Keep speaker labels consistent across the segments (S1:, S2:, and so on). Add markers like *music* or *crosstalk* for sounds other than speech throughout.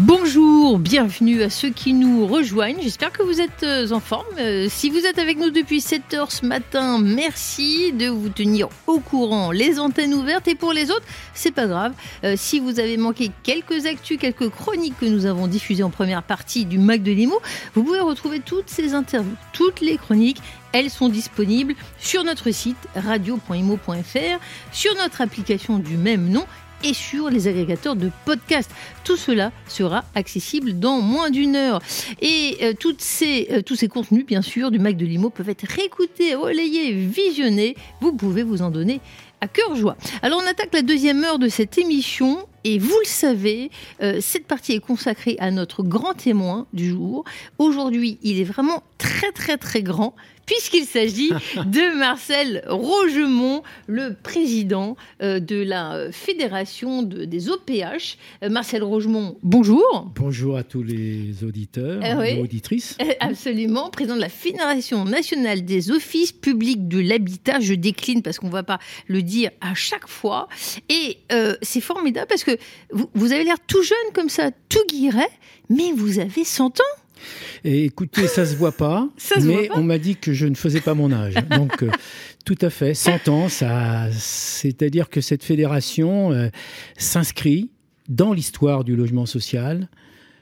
S1: Bonjour, bienvenue à ceux qui nous rejoignent. J'espère que vous êtes euh, en forme. Euh, si vous êtes avec nous depuis 7 heures ce matin, merci de vous tenir au courant. Les antennes ouvertes et pour les autres, c'est pas grave. Euh, si vous avez manqué quelques actus, quelques chroniques que nous avons diffusées en première partie du Mac de Limo, vous pouvez retrouver toutes ces interviews, toutes les chroniques elles sont disponibles sur notre site radio.imo.fr, sur notre application du même nom et sur les agrégateurs de podcasts. Tout cela sera accessible dans moins d'une heure. Et euh, ces, euh, tous ces contenus, bien sûr, du Mac de Limo peuvent être réécoutés, relayés, visionnés. Vous pouvez vous en donner à cœur joie. Alors on attaque la deuxième heure de cette émission et vous le savez, euh, cette partie est consacrée à notre grand témoin du jour. Aujourd'hui, il est vraiment très très très grand puisqu'il s'agit *laughs* de Marcel Rogemont, le président euh, de la fédération des OPH. Euh, Marcel Rogemont, bonjour.
S2: Bonjour à tous les auditeurs et auditrices.
S1: Absolument, président de la Fédération nationale des offices publics de l'habitat. Je décline parce qu'on ne va pas le dire à chaque fois. Et c'est formidable parce que vous, avez l'air tout jeune comme ça, tout guiret, mais vous avez 100 ans.
S2: Et écoutez, ça se voit pas, *laughs* mais on m'a dit que je ne faisais pas mon âge. Donc, euh, tout à fait, 100 ans, ça, c'est-à-dire que cette fédération euh, s'inscrit dans l'histoire du logement social.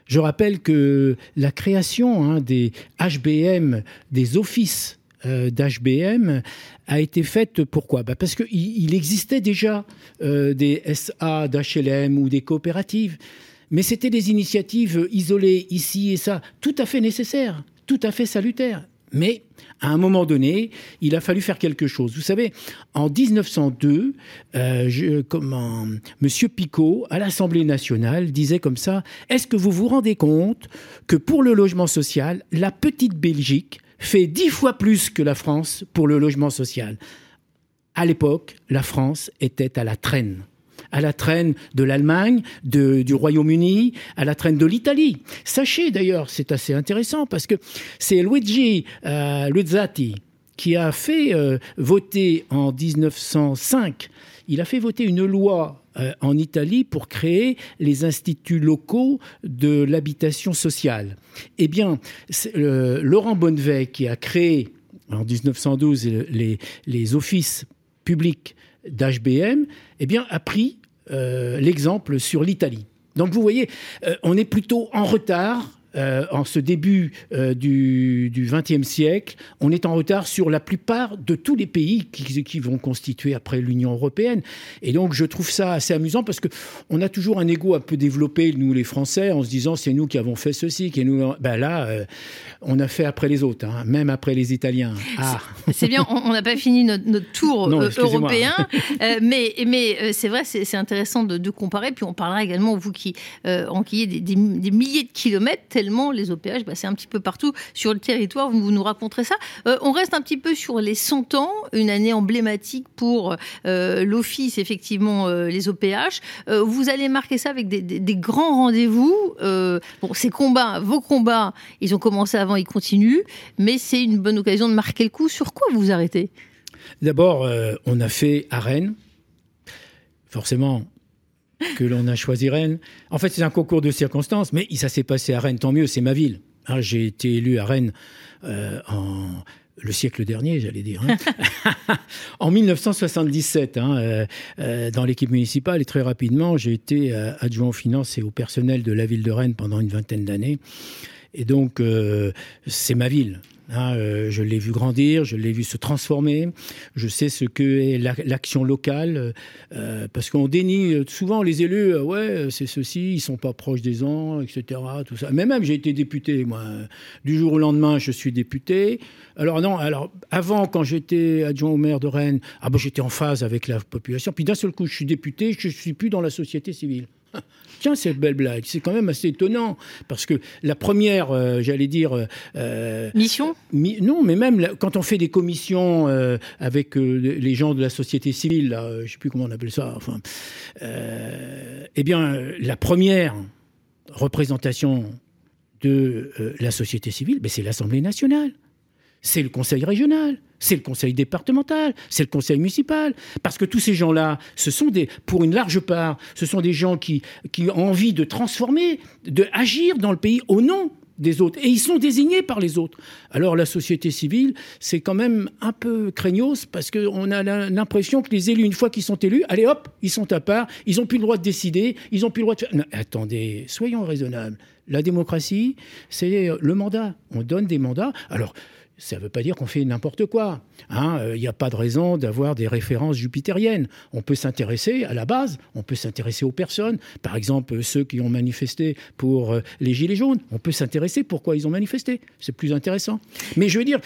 S2: Je rappelle que la création hein, des HBM, des offices euh, d'HBM a été faite pourquoi? Bah Parce qu'il il existait déjà euh, des SA d'HLM ou des coopératives, mais c'était des initiatives isolées ici et ça, tout à fait nécessaires, tout à fait salutaires. Mais à un moment donné, il a fallu faire quelque chose. Vous savez, en 1902, euh, comment, Monsieur Picot, à l'Assemblée nationale, disait comme ça Est-ce que vous vous rendez compte que pour le logement social, la petite Belgique fait dix fois plus que la France pour le logement social. À l'époque, la France était à la traîne à la traîne de l'Allemagne, du Royaume-Uni, à la traîne de l'Italie. Sachez d'ailleurs, c'est assez intéressant parce que c'est Luigi euh, Luzzati qui a fait euh, voter en 1905, il a fait voter une loi euh, en Italie pour créer les instituts locaux de l'habitation sociale. Eh bien, Laurent Bonnevet, qui a créé en 1912 les, offices publics d'HBM, eh bien, a pris euh, l'exemple sur l'Italie. Donc vous voyez, euh, on est plutôt en retard euh, en ce début euh, du XXe siècle, on est en retard sur la plupart de tous les pays qui, qui vont constituer après l'Union européenne. Et donc, je trouve ça assez amusant parce que on a toujours un ego un peu développé, nous les Français, en se disant c'est nous qui avons fait ceci, qui nous. Ben là, euh, on a fait après les autres, hein, même après les Italiens.
S1: Ah. C'est bien, on n'a pas fini notre, tour européen, mais, mais c'est vrai, c'est intéressant de, comparer. Puis on parlera également, vous qui enquillez des, des, des milliers de kilomètres, les OPH, bah, c'est un petit peu partout sur le territoire. Vous, nous raconterez ça. Euh, on reste un petit peu sur les 100 ans, une année emblématique pour euh, l'Office, effectivement, euh, les OPH. vous allez marquer ça avec des, grands rendez-vous. bon, ces combats, vos combats, ils ont commencé avant, ils continuent, mais c'est une bonne occasion de marquer le coup. Sur quoi vous vous arrêtez?
S2: D'abord, on a fait à Rennes. Forcément, que l'on a choisi Rennes. En fait, c'est un concours de circonstances, mais ça s'est passé à Rennes, tant mieux, c'est ma ville. Hein, j'ai été élu à Rennes euh, en le siècle dernier, j'allais dire, hein. *laughs* en 1977, hein, euh, euh, dans l'équipe municipale, et très rapidement, j'ai été adjoint aux finances et au personnel de la ville de Rennes pendant une vingtaine d'années. Et donc, c'est ma ville. Hein, euh, je l'ai vu grandir, je l'ai vu se transformer. Je sais ce que est l'action locale, euh, parce qu'on dénie souvent les élus. Euh, ouais, c'est ceci, ils sont pas proches des gens, etc. Tout ça. Mais même j'ai été député, moi. Du jour au lendemain, je suis député. Alors non, alors avant, quand j'étais adjoint au maire de Rennes, ah ben, j'étais en phase avec la population. Puis d'un seul coup, je suis député, je suis plus dans la société civile. *laughs* Tiens, cette belle blague, c'est quand même assez étonnant parce que la première, euh, j'allais dire, euh,
S1: euh, mission?
S2: non, mais même quand on fait des commissions avec les gens de la société civile, là, je sais plus comment on appelle ça. Enfin, eh bien, la première représentation de la société civile, ben, c'est l'Assemblée nationale, c'est le Conseil régional, c'est le Conseil départemental, c'est le Conseil municipal. Parce que tous ces gens-là, ce sont des, pour une large part, ce sont des gens qui, qui ont envie de transformer, de agir dans le pays au nom des autres. Et ils sont désignés par les autres. Alors la société civile, c'est quand même un peu craignos parce qu'on a l'impression que les élus, une fois qu'ils sont élus, allez hop, ils sont à part, ils n'ont plus le droit de décider, ils n'ont plus le droit de faire... attendez, soyons raisonnables. La démocratie, c'est le mandat. On donne des mandats. Alors, ça ne veut pas dire qu'on fait n'importe quoi. Hein. Il n'y a pas de raison d'avoir des références jupitériennes. On peut s'intéresser à la base, on peut s'intéresser aux personnes. Par exemple, ceux qui ont manifesté pour euh, les Gilets jaunes, on peut s'intéresser pourquoi ils ont manifesté. C'est plus intéressant. Mais je veux dire,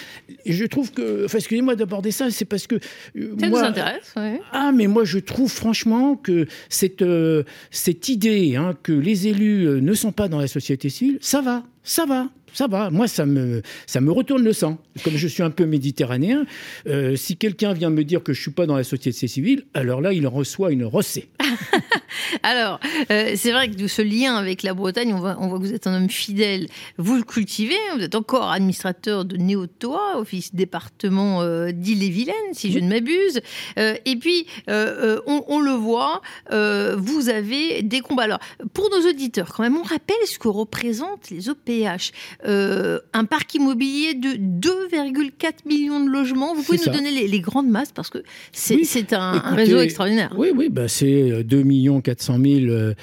S2: je trouve que. Enfin, excusez-moi d'aborder ça, c'est parce que.
S1: Euh, ça moi, nous intéresse,
S2: Ah, mais moi, je trouve franchement que cette, euh, cette idée hein, que les élus ne sont pas dans la société civile, ça va, ça va ça va. Moi, ça me, ça me retourne le sang. Comme je suis un peu méditerranéen, euh, si quelqu'un vient me dire que je suis pas dans la société civile, alors là, il reçoit une rossée. *laughs*
S1: alors, euh, c'est vrai que ce lien avec la Bretagne, on voit, que vous êtes un homme fidèle. Vous le cultivez. Vous êtes encore administrateur de Néotoa, office département euh, d'Ille-et-Vilaine, si je ne m'abuse. et puis, on, le voit, vous avez des combats. Alors, pour nos auditeurs, quand même, on rappelle ce que représentent les OPH. Euh, un parc immobilier de 2,4 millions de logements. Vous pouvez nous donner les, grandes masses parce que c'est un, réseau extraordinaire.
S2: Oui, oui, bah c'est 2 400 000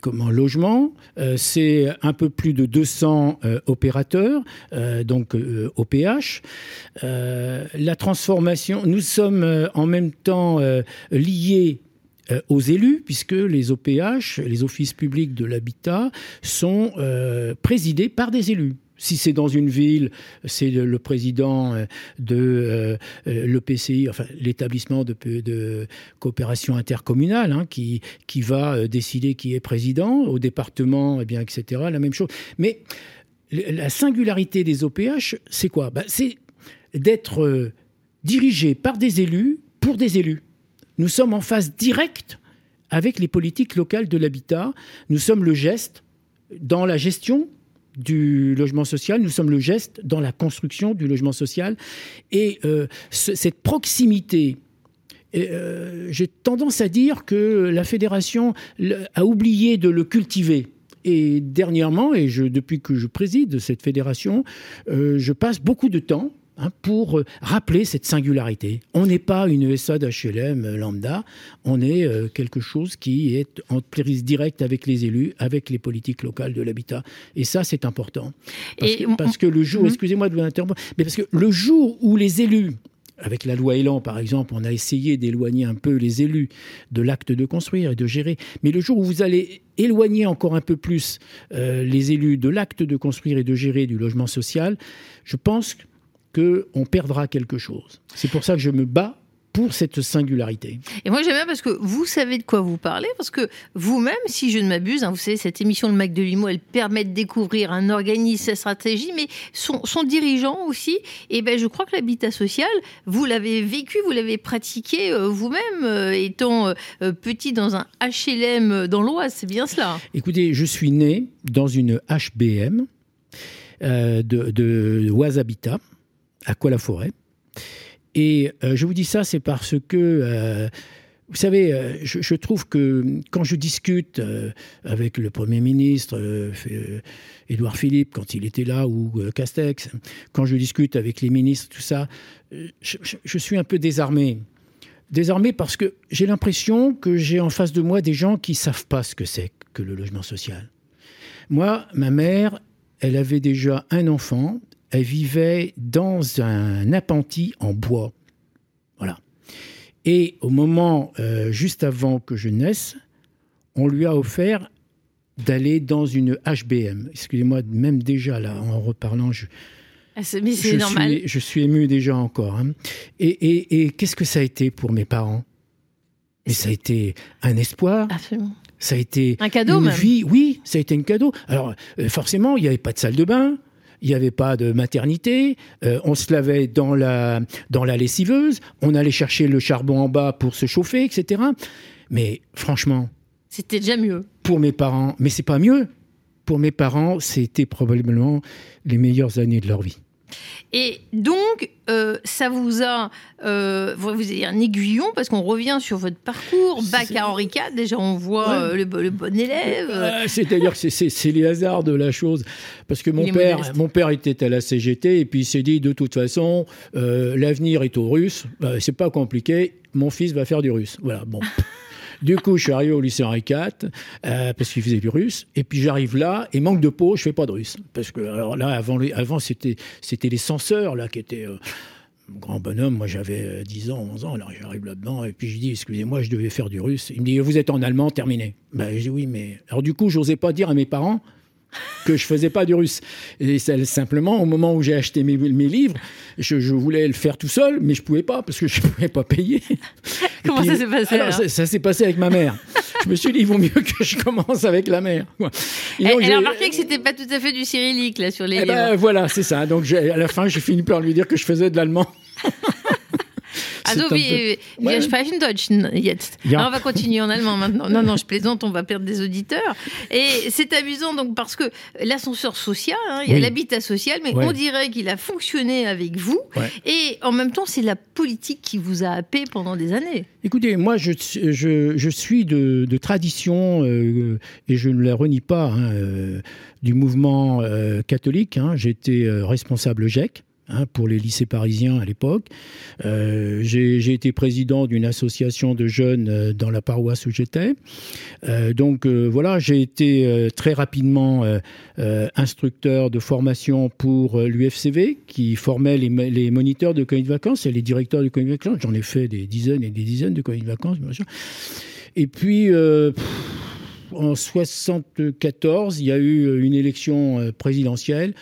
S2: comment, logements. Euh, c'est un peu plus de 200 euh, opérateurs, donc OPH. la transformation, nous sommes en même temps liés euh, aux élus, puisque les OPH, les offices publics de l'habitat, sont euh, présidés par des élus. Si c'est dans une ville, c'est le président euh, de l'EPCI, l'établissement de, coopération intercommunale, hein, qui, qui va décider qui est président. Au département, eh bien, etc., la même chose. Mais la singularité des OPH, c'est quoi? Bah, C'est d'être dirigé par des élus pour des élus. Nous sommes en phase directe avec les politiques locales de l'habitat. Nous sommes le geste dans la gestion du logement social, nous sommes le geste dans la construction du logement social. Et euh, cette proximité, euh, j'ai tendance à dire que la fédération a oublié de le cultiver. Et dernièrement, et depuis que je préside cette fédération, euh, je passe beaucoup de temps Hein, pour euh, rappeler cette singularité. On n'est pas une SA d'HLM lambda, on est euh, quelque chose qui est en prise directe avec les élus, avec les politiques locales de l'habitat. Et ça, c'est important. Parce, que, le jour, mhm. excusez-moi de vous interrompre, mais parce que le jour où les élus avec la loi Elan, par exemple, on a essayé d'éloigner un peu les élus de l'acte de construire et de gérer. Mais le jour où vous allez éloigner encore un peu plus euh, les élus de l'acte de construire et de gérer du logement social, je pense que qu'on perdra quelque chose. C'est pour ça que je me bats pour cette singularité.
S1: Et moi j'aime bien parce que vous savez de quoi vous parlez, parce que vous-même, si je ne m'abuse, hein, vous savez, cette émission de Mac de Limo, elle permet de découvrir un organisme, sa stratégie, mais son, dirigeant aussi. Et ben je crois que l'habitat social, vous l'avez vécu, vous l'avez pratiqué euh, vous-même, euh, étant euh, petit dans un HLM dans l'Oise, c'est bien cela.
S2: Écoutez, je suis né dans une HBM de, de Oise Habitat à quoi la forêt. Et euh, je vous dis ça, c'est parce que, euh, vous savez, euh, je, trouve que quand je discute avec le Premier ministre, Édouard Philippe, quand il était là, ou Castex, quand je discute avec les ministres, tout ça, je, je suis un peu désarmé. Désarmé parce que j'ai l'impression que j'ai en face de moi des gens qui ne savent pas ce que c'est que le logement social. Moi, ma mère, elle avait déjà un enfant, elle vivait dans un appentis en bois. Voilà. Et au moment, euh, juste avant que je naisse, on lui a offert d'aller dans une HBM. Excusez-moi, même déjà là, en reparlant, je,
S1: mais c'est normal.
S2: Suis, je suis ému déjà encore. Hein. Et, qu'est-ce que ça a été pour mes parents? Mais ça a été un espoir.
S1: Absolument.
S2: Ça a été
S1: un cadeau,
S2: une
S1: même.
S2: vie. Oui, ça a été un cadeau. Alors euh, forcément, il n'y avait pas de salle de bain il n'y avait pas de maternité, euh, on se lavait dans la, dans la lessiveuse, on allait chercher le charbon en bas pour se chauffer, etc. Mais franchement.
S1: C'était déjà mieux.
S2: Pour mes parents, mais c'est pas mieux. pour mes parents, c'était probablement les meilleures années de leur vie.
S1: Et donc, euh, ça vous a, euh, vous avez un aiguillon parce qu'on revient sur votre parcours, bac à Henri IV. Déjà, on voit euh, le, bon élève.
S2: C'est-à-dire que c'est les hasards de la chose, parce que mon père, mon père était à la CGT et puis il s'est dit de toute façon, l'avenir est aux Russes. Bah, c'est pas compliqué. Mon fils va faire du russe. Voilà. Bon. Du coup, je suis arrivé au lycée Henri IV euh, parce qu'il faisait du russe. Et puis j'arrive là et manque de peau, je fais pas de russe parce que alors là avant, c'était c'était les censeurs là qui étaient euh, grand bonhomme, moi j'avais 10 euh, ans, 11 ans, alors j'arrive là-dedans, et puis je dis, excusez-moi, je devais faire du russe. Il me dit, vous êtes en allemand, terminé. Ben, je dis, oui, mais... Alors du coup, j'osais pas dire à mes parents, que je faisais pas du russe. Et simplement, au moment où j'ai acheté mes, livres, je, voulais le faire tout seul, mais je pouvais pas parce que je *laughs* pouvais pas payer. *laughs*
S1: Comment ça s'est passé
S2: Ça, s'est passé avec ma mère. je me suis dit, il vaut mieux que je commence avec la mère.
S1: Et elle, a remarqué que c'était pas tout à fait du cyrillique là sur les eh
S2: ben,
S1: livres.
S2: voilà, c'est ça. Donc à la fin, j'ai fini par lui dire que je faisais de l'allemand. *laughs*
S1: Also, wir, wir sprechen Deutsch jetzt. on va continuer en allemand maintenant. Non, non, je plaisante, on va perdre des auditeurs. Et c'est amusant donc parce que l'ascenseur social, hein, il y a l'habitat social, mais on dirait qu'il a fonctionné avec vous. Et en même temps, c'est la politique qui vous a happé pendant des années.
S2: Écoutez, moi, je, je, je suis de, de tradition, euh, et je ne la renie pas, hein, euh, du mouvement euh, catholique. Hein. J'étais responsable GEC. Hein, pour les lycées parisiens à l'époque. Euh, j'ai été président d'une association de jeunes euh, dans la paroisse où j'étais. Euh, donc voilà, j'ai été très rapidement instructeur de formation pour l'UFCV qui formait les, moniteurs de colonies de vacances et les directeurs de colonies de vacances. J'en ai fait des dizaines et des dizaines de colonies de vacances. Et puis... en 74, il y a eu une élection présidentielle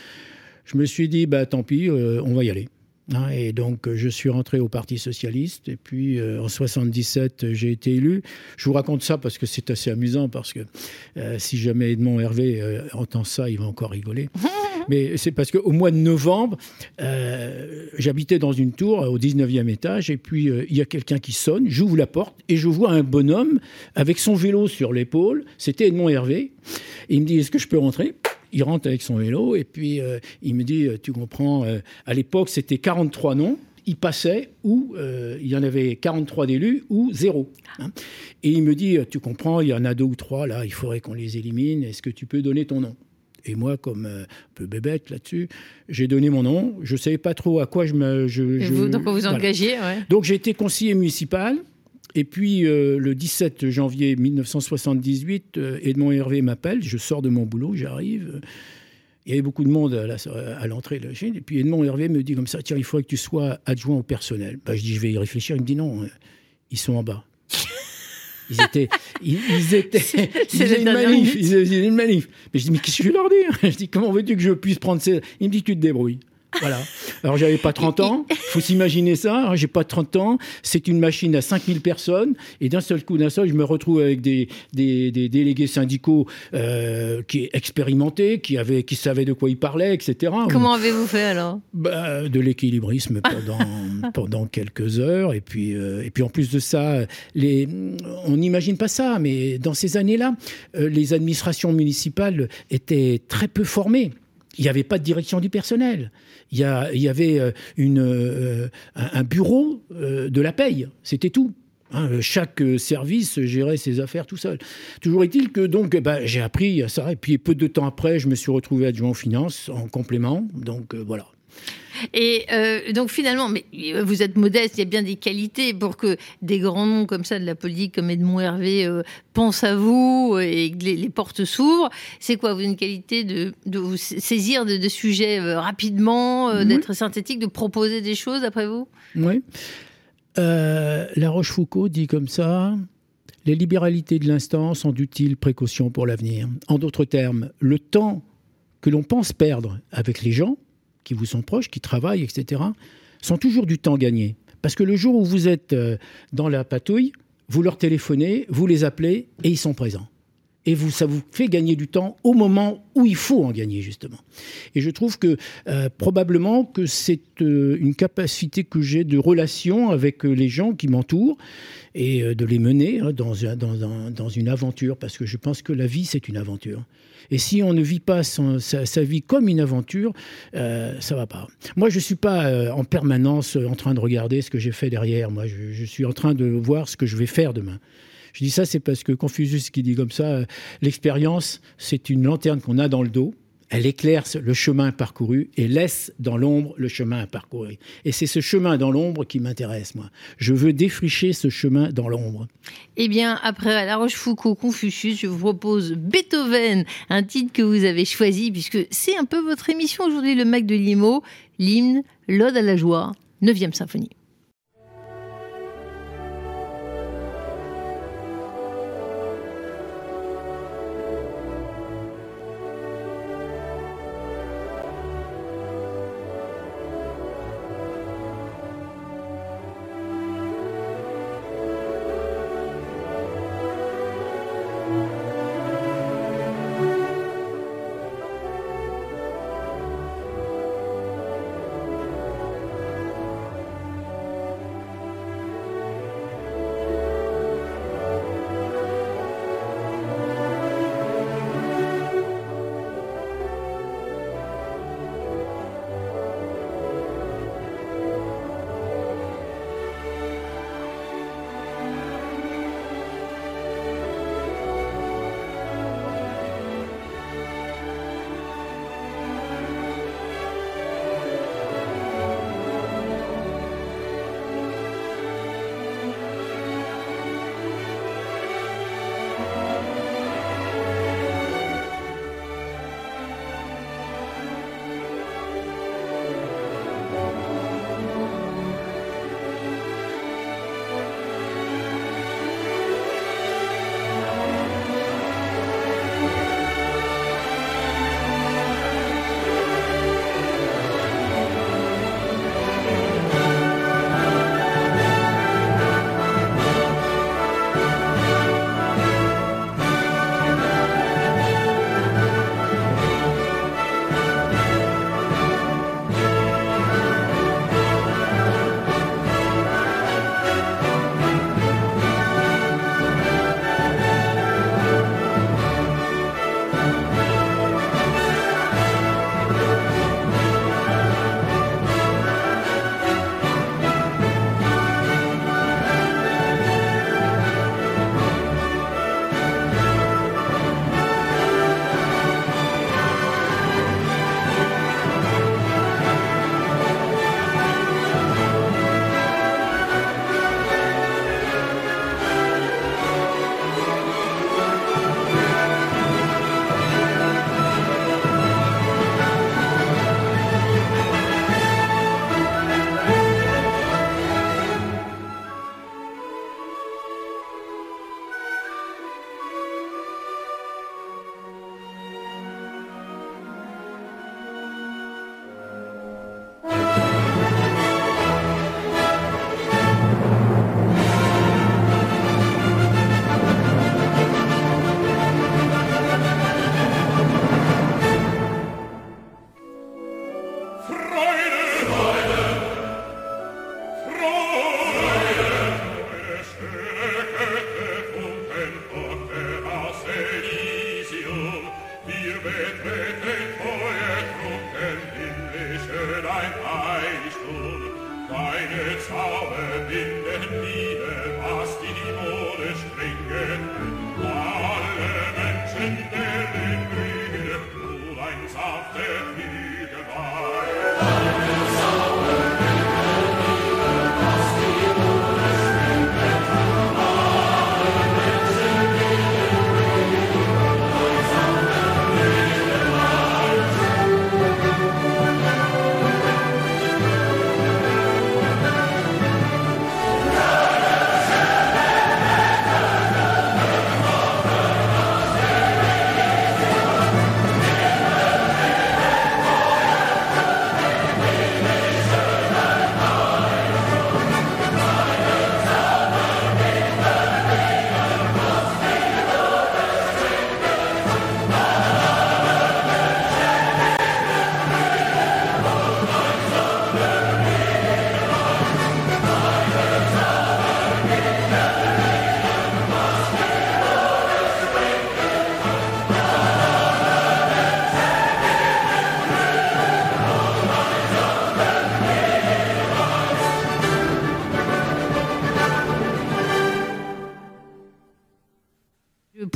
S2: je me suis dit, bah, tant pis, euh, on va y aller. Hein, et donc, je suis rentré au Parti Socialiste. Et puis, euh, en 77, j'ai été élu. Je vous raconte ça parce que c'est assez amusant, parce que euh, si jamais Edmond Hervé entend ça, il va encore rigoler. *laughs* Mais c'est parce qu'au mois de novembre, j'habitais dans une tour au 19e étage. Et puis, il y a quelqu'un qui sonne. J'ouvre la porte et je vois un bonhomme avec son vélo sur l'épaule. C'était Edmond Hervé. Et il me dit Est-ce que je peux rentrer? Il rentre avec son vélo et puis euh, il me dit, euh, tu comprends, euh, à l'époque c'était 43 noms, il passait ou il y en avait 43 d'élus ou zéro. Hein. Et il me dit, tu comprends, il y en a deux ou trois là, il faudrait qu'on les élimine, est-ce que tu peux donner ton nom? Et moi, comme un peu bébête là-dessus, j'ai donné mon nom. Je ne savais pas trop à quoi je me. Je,
S1: vous, donc vous engagez, ouais.
S2: Donc j'ai été conseiller municipal. Et puis, euh, le 17 janvier 1978, euh, Edmond Hervé m'appelle, je sors de mon boulot, j'arrive. Il y avait beaucoup de monde à l'entrée de la chaîne. Et puis Edmond Hervé me dit comme ça, tiens, il faudrait que tu sois adjoint au personnel. Bah, je dis, je vais y réfléchir. Il me dit, non, euh, ils sont en bas. Ils étaient, *laughs* ils, étaient, ils faisaient une manif, ils faisaient une manif. Mais je dis, mais qu'est-ce que je vais leur dire? Je dis, comment veux-tu que je puisse prendre ces... Il me dit, tu te débrouilles. Voilà. Alors j'avais pas 30 ans, faut s'imaginer ça, j'ai pas 30 ans, c'est une machine à 5000 personnes. Et d'un seul coup d'un seul, je me retrouve avec des, des, délégués syndicaux euh, qui expérimentés, qui avaient qui savaient de quoi ils parlaient, etc.
S1: Comment avez-vous fait alors?
S2: Bah, de l'équilibrisme pendant *laughs* pendant quelques heures. Et puis euh, et puis en plus de ça, les on n'imagine pas ça mais dans ces années-là, euh, les administrations municipales étaient très peu formées il n'y avait pas de direction du personnel. Il y, avait euh, euh, un bureau euh, de la paye, c'était tout. Hein, chaque service gérait ses affaires tout seul. Toujours est-il que donc bah, j'ai appris ça et puis peu de temps après je me suis retrouvé adjoint aux finances en complément. Donc voilà.
S1: Et euh, donc finalement, mais euh, vous êtes modeste, il y a bien des qualités pour que des grands noms comme ça de la politique, comme Edmond Hervé, euh, pensent à vous et que les, portes s'ouvrent. C'est quoi vous une qualité de, vous saisir de, sujets rapidement, d'être synthétique, de proposer des choses après vous?
S2: Oui. la Rochefoucauld dit comme ça. Les libéralités de l'instant sont d'utiles précautions pour l'avenir. En d'autres termes, le temps que l'on pense perdre avec les gens, qui vous sont proches, qui travaillent, etc., sont toujours du temps gagné. Parce que le jour où vous êtes euh, dans la patouille, vous leur téléphonez, vous les appelez et ils sont présents. Et vous, ça vous fait gagner du temps au moment où il faut en gagner justement. Et je trouve que euh, probablement que c'est euh, une capacité que j'ai de relation avec les gens qui m'entourent et de les mener hein, dans, une aventure, parce que je pense que la vie, c'est une aventure. Et si on ne vit pas sa, vie comme une aventure, euh, ça va pas. Moi, je suis pas euh, en permanence en train de regarder ce que j'ai fait derrière. Moi, je, suis en train de voir ce que je vais faire demain. Je dis ça, c'est parce que Confucius qui dit comme ça, euh, l'expérience, c'est une lanterne qu'on a dans le dos elle éclaire le chemin parcouru et laisse dans l'ombre le chemin parcouru. Et c'est ce chemin dans l'ombre qui m'intéresse, moi. Je veux défricher ce chemin dans l'ombre.
S1: Eh bien, après La Rochefoucauld, Confucius, je vous propose Beethoven, un titre que vous avez choisi, puisque c'est un peu votre émission aujourd'hui, le Mac de Limo, l'hymne, l'Ode à la joie, 9e symphonie.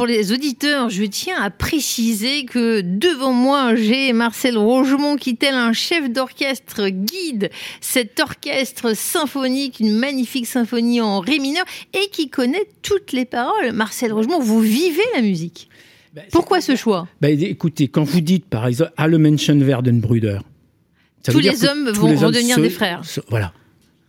S1: Pour les auditeurs, je tiens à préciser que devant moi, j'ai Marcel Rogemont qui, tel un chef d'orchestre, guide cet orchestre symphonique, une magnifique symphonie en ré mineur, et qui connaît toutes les paroles. Marcel Rogemont, vous vivez la musique. Ben, Pourquoi ce choix?
S2: Ben, Écoutez, quand vous dites par exemple Alle Menschen werden Brüder,
S1: tous les hommes vont redevenir des frères.
S2: voilà.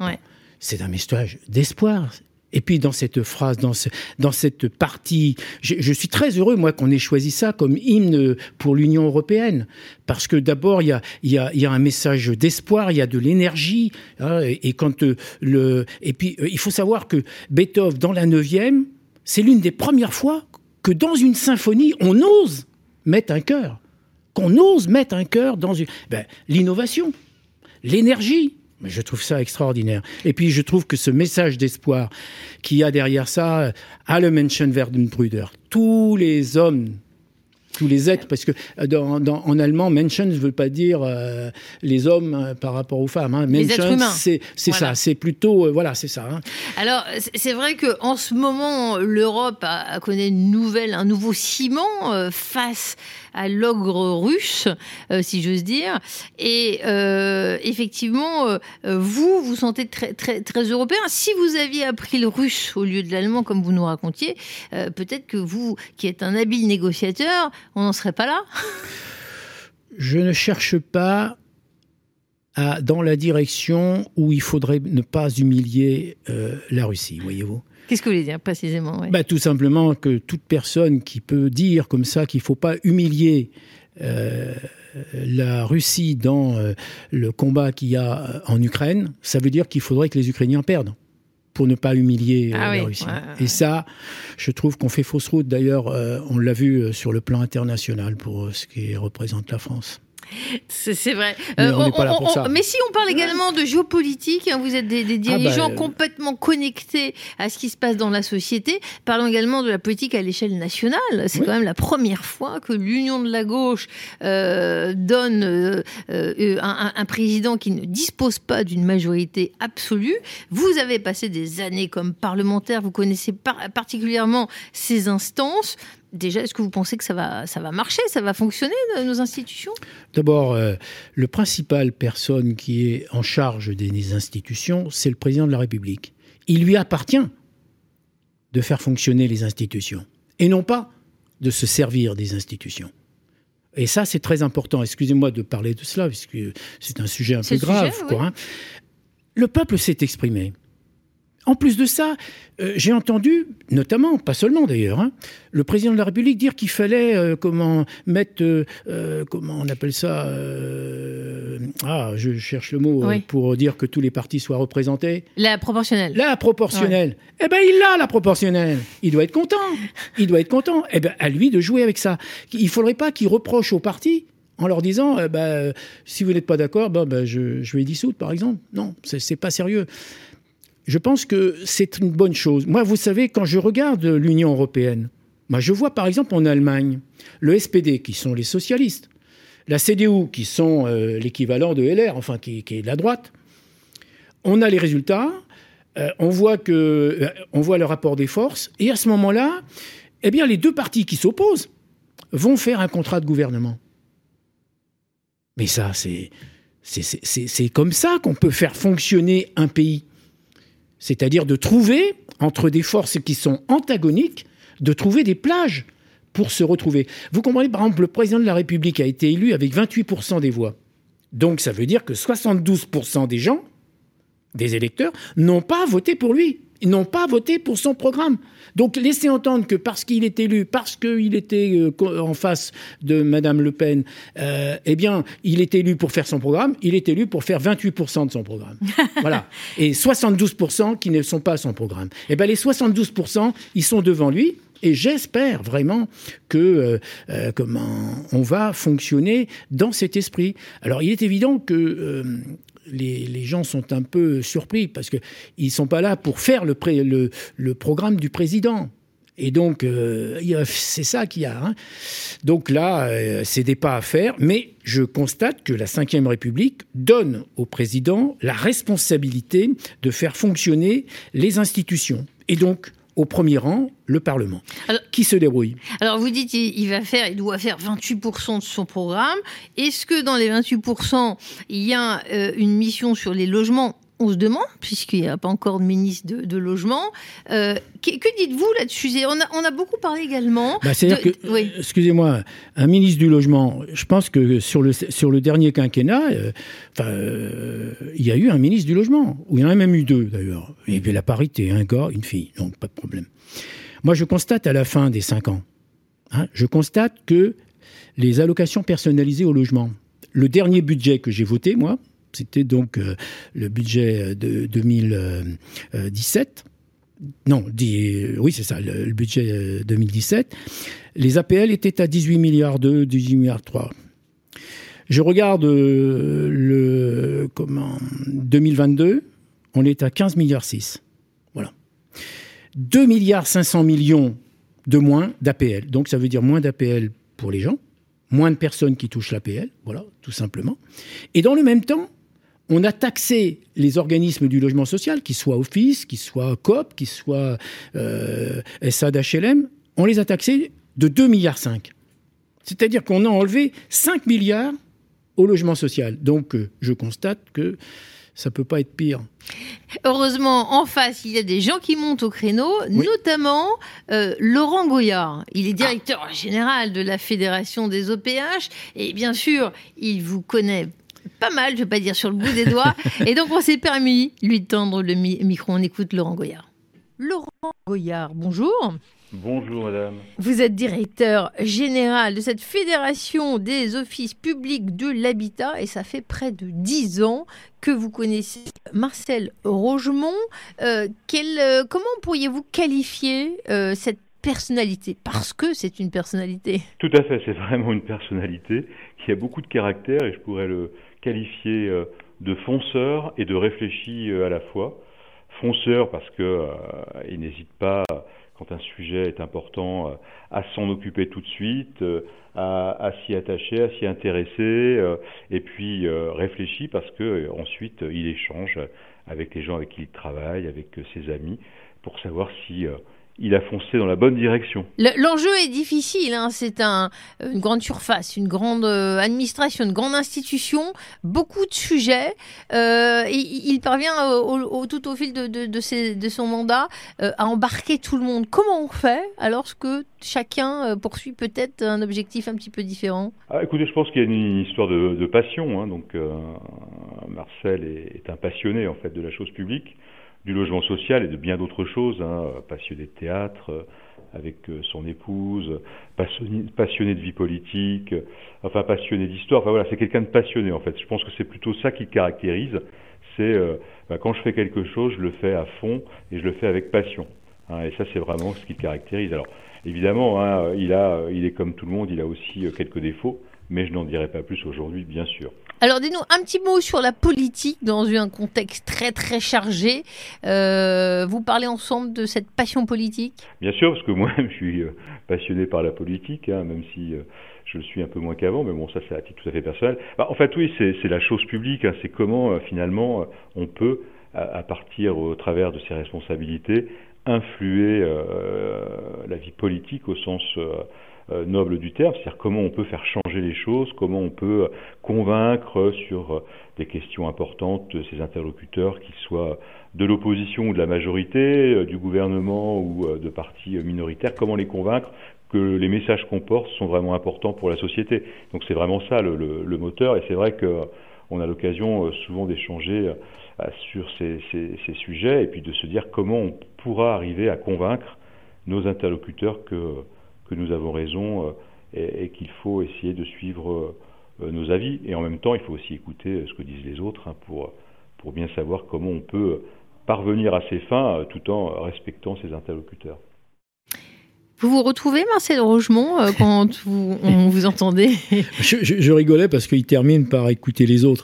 S2: Ouais. C'est un message d'espoir. Et puis dans cette phrase, dans, cette partie, je, suis très heureux, moi, qu'on ait choisi ça comme hymne pour l'Union européenne. Parce que d'abord, il y a, un message d'espoir, il y a de l'énergie. Hein, et, euh, le, et puis, euh, il faut savoir que Beethoven, dans la neuvième, c'est l'une des premières fois que dans une symphonie, on ose mettre un cœur. Qu'on ose mettre un cœur dans une... Ben, l'innovation, l'énergie, je trouve ça extraordinaire. Et puis je trouve que ce message d'espoir qui a derrière ça, Alle Menschen werden Brüder, tous les hommes tous les êtres, parce que euh, dans, en allemand, Menschen ne veut pas dire euh, les hommes euh, par rapport aux femmes. Hein.
S1: Menschen,
S2: c'est ça, c'est plutôt, voilà, c'est ça. Hein.
S1: Alors, c'est vrai que en ce moment, l'Europe connu une nouvelle, un nouveau ciment face à l'ogre russe, euh, si j'ose dire. Et euh, effectivement, euh, vous, vous sentez très, très, très européen. Si vous aviez appris le russe au lieu de l'allemand, comme vous nous racontiez, peut-être que vous, qui êtes un habile négociateur, on n'en serait pas là *laughs*
S2: Je ne cherche pas à, dans la direction où il faudrait ne pas humilier la Russie, voyez-vous.
S1: Qu'est-ce que vous voulez dire précisément
S2: bah, Tout simplement que toute personne qui peut dire comme ça qu'il ne faut pas humilier euh, la Russie dans euh, le combat qu'il y a euh, en Ukraine, ça veut dire qu'il faudrait que les Ukrainiens perdent pour ne pas humilier ah la Russie. Et ça, je trouve qu'on fait fausse route. D'ailleurs, on l'a vu sur le plan international pour ce qui représente la France.
S1: C'est vrai. mais, si on parle également de géopolitique, hein, vous êtes des, ah, dirigeants bah, complètement connectés à ce qui se passe dans la société. Parlons également de la politique à l'échelle nationale. C'est quand même la première fois que l'Union de la gauche euh, donne euh, euh, un, président qui ne dispose pas d'une majorité absolue. Vous avez passé des années comme parlementaire, vous connaissez particulièrement ces instances. Déjà, est-ce que vous pensez que ça va, ça va marcher, ça va fonctionner, nos institutions?
S2: D'abord, euh, le principal personne qui est en charge des institutions, c'est le président de la République. Il lui appartient de faire fonctionner les institutions, et non pas de se servir des institutions. Et ça, c'est très important. Excusez-moi de parler de cela, puisque c'est un sujet un peu grave. Hein. Le peuple s'est exprimé. En plus de ça, euh, j'ai entendu, notamment, pas seulement d'ailleurs, hein, le président de la République dire qu'il fallait euh, comment mettre, euh, comment on appelle ça, ah, je cherche le mot pour dire que tous les partis soient représentés.
S1: La proportionnelle.
S2: La proportionnelle. Eh ben, il a la proportionnelle. Il doit être content. Il doit être content. Eh ben, à lui de jouer avec ça. Il faudrait pas qu'il reproche aux partis en leur disant eh ben, si vous n'êtes pas d'accord, ben, je, je vais dissoudre, par exemple. Non, c'est pas sérieux je pense que c'est une bonne chose. Moi, vous savez, quand je regarde l'Union européenne, moi, je vois par exemple en Allemagne le SPD, qui sont les socialistes, la CDU, qui sont euh, l'équivalent de LR, enfin, qui, est de la droite. On a les résultats, euh, on, voit que, euh, on voit le rapport des forces, et à ce moment-là, eh bien, les deux partis qui s'opposent vont faire un contrat de gouvernement. Mais ça, c'est, c'est comme ça qu'on peut faire fonctionner un pays c'est-à-dire de trouver, entre des forces qui sont antagoniques, de trouver des plages pour se retrouver. Vous comprenez, par exemple, le président de la République a été élu avec 28% des voix. Donc ça veut dire que 72% des gens, des électeurs, n'ont pas voté pour lui. Ils n'ont pas voté pour son programme. Donc laisser entendre que parce qu'il est élu, parce qu'il était euh, en face de Madame Le Pen, euh, eh bien, il est élu pour faire son programme, il est élu pour faire 28% de son programme. *laughs* voilà. Et 72% qui ne sont pas son programme. Eh bien, les 72%, ils sont devant lui. Et j'espère vraiment que euh, comment on va fonctionner dans cet esprit. Alors, il est évident que les, gens sont un peu surpris parce qu'ils ne sont pas là pour faire le, programme du président. Et donc, euh, c'est ça qu'il y a. Hein. Donc là, euh, c'est des pas à faire, mais je constate que la Ve République donne au président la responsabilité de faire fonctionner les institutions. Et donc, au premier rang le Parlement, qui se débrouille?
S1: Alors vous dites il va faire, il doit faire 28% de son programme. Est-ce que dans les 28%, il y a euh, une mission sur les logements? On se demande, puisqu'il n'y a pas encore de ministre de, logement, euh, que, dites-vous là-dessus? On a, on a, beaucoup parlé également.
S2: Bah, c'est-à-dire que, excusez-moi, un ministre du logement, je pense que sur le, sur le dernier quinquennat, euh, euh, il y a eu un ministre du logement, ou il y en a même eu deux d'ailleurs. Il y avait la parité, un gars, une fille, donc pas de problème. Moi, je constate à la fin des cinq ans, hein, je constate que les allocations personnalisées au logement, le dernier budget que j'ai voté, moi, c'était donc euh, le budget de 2017. Non, oui, c'est ça, le, budget 2017. Les APL étaient à 18 milliards 2, 18 milliards 3. Je regarde euh, le comment 2022, on est à 15 milliards 6. Voilà. 2 milliards 500 millions de moins d'APL. Donc ça veut dire moins d'APL pour les gens, moins de personnes qui touchent l'APL, voilà, tout simplement. Et dans le même temps, on a taxé les organismes du logement social, qu'ils soient Office, qu'ils soient COP, qu'ils soient euh, SADHLM, on les a taxés de 2,5 milliards. C'est-à-dire qu'on a enlevé 5 milliards au logement social. Donc euh, je constate que ça peut pas être pire.
S1: Heureusement, en face, il y a des gens qui montent au créneau, notamment euh, Laurent Goyard. Il est directeur général de la Fédération des OPH et bien sûr, il vous connaît pas mal, je vais pas dire sur le bout des doigts. Et donc, on s'est permis lui tendre le micro. On écoute Laurent Goyard. Laurent Goyard, bonjour.
S3: Bonjour madame.
S1: Vous êtes directeur général de cette fédération des offices publics de l'habitat et ça fait près de dix ans que vous connaissez Marcel Rogemont. Euh, euh, comment pourriez-vous qualifier euh, cette personnalité? Parce que c'est une personnalité.
S3: Tout à fait, c'est vraiment une personnalité qui a beaucoup de caractère et je pourrais le, qualifié euh, de fonceur et de réfléchi euh, à la fois. Fonceur parce que euh, il n'hésite pas quand un sujet est important à s'en occuper tout de suite, à, s'y attacher, à s'y intéresser, et puis réfléchi parce que ensuite il échange avec les gens avec qui il travaille, avec ses amis, pour savoir si il a foncé dans la bonne direction.
S1: L'enjeu est difficile, hein. c'est un, une grande surface, une grande euh, administration, une grande institution, beaucoup de sujets. Euh, il, parvient au, tout au fil de, de, de, son mandat euh, à embarquer tout le monde. Comment on fait alors que chacun poursuit peut-être un objectif un petit peu différent?
S3: Ah, Écoutez, je pense qu'il y a une histoire de, passion. Hein. donc Marcel est, est un passionné en fait de la chose publique du logement social et de bien d'autres choses, hein, passionné de théâtre euh, avec euh, son épouse, passionné, de vie politique, euh, enfin passionné d'histoire. Enfin voilà, c'est quelqu'un de passionné en fait. Je pense que c'est plutôt ça qui le caractérise. C'est bah, quand je fais quelque chose, je le fais à fond et je le fais avec passion. Hein, et ça, c'est vraiment ce qui le caractérise. Alors évidemment, hein, il a, il est comme tout le monde, il a aussi quelques défauts, mais je n'en dirai pas plus aujourd'hui, bien sûr.
S1: Alors, dis-nous un petit mot sur la politique dans un contexte très très chargé. Euh, vous parlez ensemble de cette passion politique?
S3: Bien sûr, parce que moi-même *laughs* je suis euh, passionné par la politique, hein, même si euh, je le suis un peu moins qu'avant, mais bon, ça c'est à titre tout à fait personnel. Bah, en fait, oui, c'est la chose publique, hein, c'est comment finalement on peut, à, partir au travers de ses responsabilités, influer la vie politique au sens noble du terme, c'est-à-dire comment on peut faire changer les choses, comment on peut convaincre sur euh, des questions importantes ces interlocuteurs, qu'ils soient de l'opposition ou de la majorité, euh, du gouvernement ou de partis minoritaires, comment les convaincre que les messages qu'on porte sont vraiment importants pour la société. Donc c'est vraiment ça le, moteur, et c'est vrai qu'on a l'occasion souvent d'échanger sur ces, ces, sujets et puis de se dire comment on pourra arriver à convaincre nos interlocuteurs que que nous avons raison euh, et, qu'il faut essayer de suivre euh, nos avis. Et en même temps, il faut aussi écouter euh, ce que disent les autres hein, pour, pour bien savoir comment on peut parvenir à ses fins tout en respectant ses interlocuteurs.
S1: Vous vous retrouvez, Marcel Rogemont, euh, quand vous, on vous entendait *laughs*
S2: je, rigolais parce qu'il termine par écouter les autres.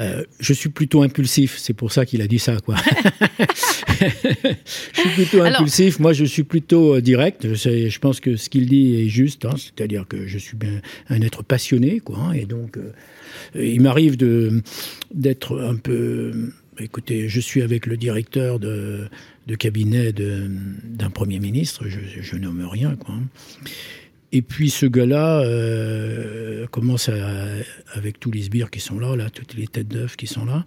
S2: Euh, je suis plutôt impulsif, c'est pour ça qu'il a dit ça, quoi. *laughs* je suis plutôt impulsif, moi je suis plutôt euh, direct. Je, je pense que ce qu'il dit est juste, hein, c'est-à-dire que je suis bien un être passionné, quoi. Hein, et donc, il m'arrive de d'être un peu. Écoutez, je suis avec le directeur de de cabinet d'un Premier ministre, je, je, nomme rien. Quoi. Et puis ce gars-là euh, commence à, avec tous les sbires qui sont là, là, toutes les têtes d'œufs qui sont là,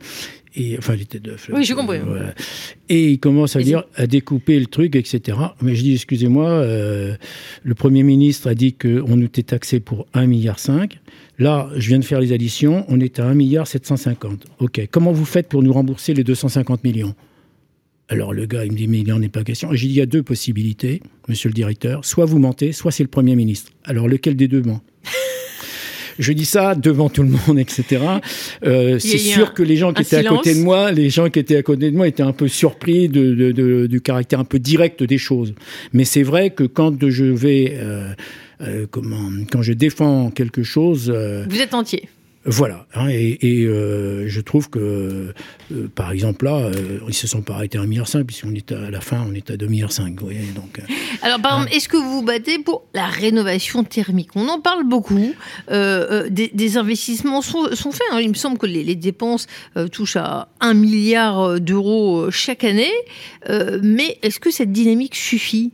S2: et enfin les têtes d'œufs.
S1: Oui, je comprends.
S2: Et il commence à dire, à découper le truc, etc. Mais je dis, excusez-moi, euh, le Premier ministre a dit qu'on nous était taxé pour 1,5 milliard. Là, je viens de faire les additions, on est à 1,750 milliard. OK. Comment vous faites pour nous rembourser les 250 millions? Alors le gars, il me dit, mais il n'en est pas question. J'ai dit, il y a deux possibilités, monsieur le directeur. Soit vous mentez, soit c'est le Premier ministre. Alors lequel des deux ment? Je dis ça devant tout le monde, etc. Euh, c'est sûr que les gens qui étaient à côté de moi, les gens qui étaient à côté de moi étaient un peu surpris de, du caractère un peu direct des choses. Mais c'est vrai que quand je vais, euh, euh, comment, quand je défends quelque chose,
S1: vous êtes entier.
S2: Voilà, hein, et, euh, je trouve que, euh, par exemple là, euh, ils se sont pas arrêtés à 1,5 milliard, puisqu'on est à, la fin, on est à 2,5 milliards. donc,
S1: Alors, par exemple, hein. est-ce que vous vous battez pour la rénovation thermique? On en parle beaucoup. Des, investissements sont, faits. Hein. Il me semble que les, dépenses touchent à 1 milliard d'euros chaque année. mais est-ce que cette dynamique suffit?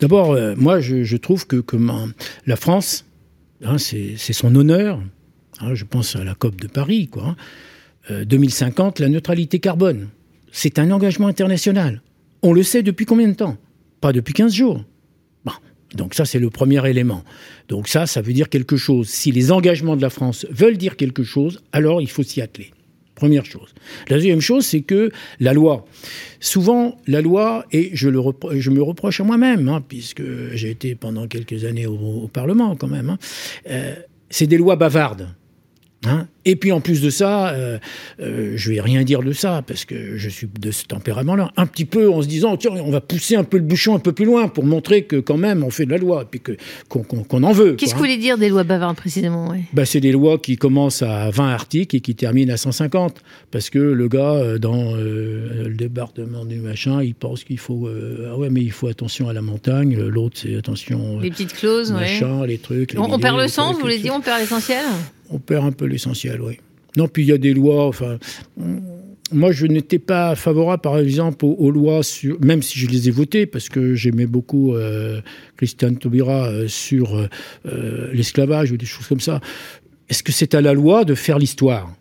S2: D'abord, moi, je, trouve que, que la France, c'est son honneur Hein, je pense à la COP de Paris, quoi. 2050, euh, la neutralité carbone. C'est un engagement international. On le sait depuis combien de temps? Pas depuis 15 jours. Donc ça, c'est le premier élément. Donc ça, ça veut dire quelque chose. Si les engagements de la France veulent dire quelque chose, alors il faut s'y atteler. Première chose. La deuxième chose, c'est que la loi. Souvent, la loi, et je me reproche à moi-même, hein, puisque j'ai été pendant quelques années au, Parlement quand même, hein, euh, c'est des lois bavardes. Hein et puis en plus de ça, euh, euh, je vais rien dire de ça parce que je suis de ce tempérament-là. Un petit peu en se disant tiens, on va pousser un peu le bouchon un peu plus loin pour montrer que quand même on fait de la loi et puis que qu'on en veut.
S1: Qu'est-ce que vous voulez dire des lois bavardes précisément
S2: bah, c'est des lois qui commencent à 20 articles et qui terminent à 150 parce que le gars euh, dans le département du machin, il pense qu'il faut ah ouais mais il faut attention à la montagne. L'autre c'est attention
S1: les petites clauses,
S2: machin, les trucs.
S1: on, perd le sens, vous voulez dire on perd l'essentiel?
S2: On perd un peu l'essentiel, oui. Non, puis il y a des lois, enfin. Moi, je n'étais pas favorable, par exemple, aux, lois, sur, même si je les ai votées, parce que j'aimais beaucoup euh, Christiane Taubira euh, sur euh, l'esclavage ou des choses comme ça. Est-ce que c'est à la loi de faire l'histoire?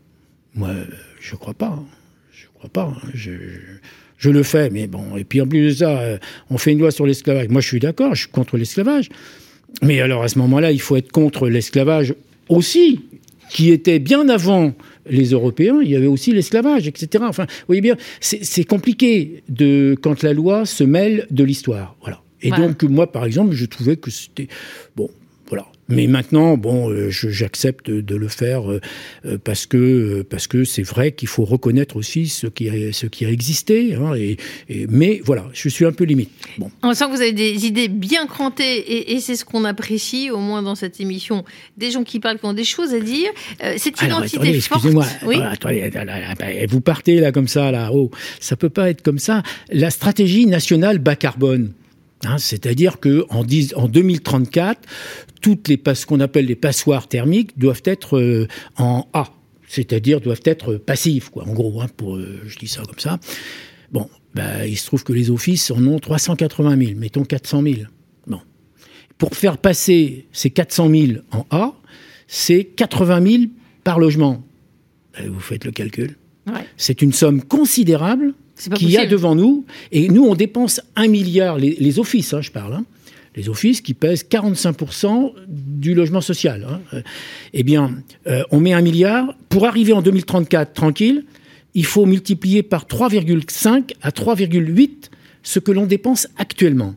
S2: Moi, je ne crois pas. Je crois pas. Hein. Je, je, le fais, mais bon. Et puis en plus de ça, on fait une loi sur l'esclavage. Moi, je suis d'accord, je suis contre l'esclavage. Mais alors, à ce moment-là, il faut être contre l'esclavage aussi qui était bien avant les Européens, il y avait aussi l'esclavage, etc. Enfin, vous voyez bien, c'est compliqué de, quand la loi se mêle de l'histoire. Voilà. Et donc, moi, par exemple, je trouvais que c'était. Bon, mais maintenant, bon, euh, j'accepte de le faire euh, euh, parce que parce que c'est vrai qu'il faut reconnaître aussi ce qui a, ce qui a existé. Hein, et, mais voilà, je suis un peu limite.
S1: Bon. On sent que vous avez des idées bien crantées et, c'est ce qu'on apprécie au moins dans cette émission. Des gens qui parlent, qui ont des choses à dire. cette identité forte.
S2: Excusez-moi. Oui attendez, vous partez là comme ça là. Oh, ça peut pas être comme ça. La stratégie nationale bas carbone. Hein, c'est-à-dire que en, en 2034, toutes les ce qu'on appelle les passoires thermiques doivent être euh, en A, c'est-à-dire doivent être passives, quoi. En gros, hein, pour, euh, je dis ça comme ça. Bon, bah, il se trouve que les offices en ont 380 000, mettons 400 000. Bon, pour faire passer ces 400 000 en A, c'est 80 000 par logement. Bah, vous faites le calcul. C'est une somme considérable qu'il y a devant nous. Et nous, on dépense un milliard, les, offices, hein, je parle, hein, les offices qui pèsent 45% du logement social. Hein. Eh bien, euh, on met un milliard. Pour arriver en 2034 tranquille, il faut multiplier par 3,5 à 3,8 ce que l'on dépense actuellement.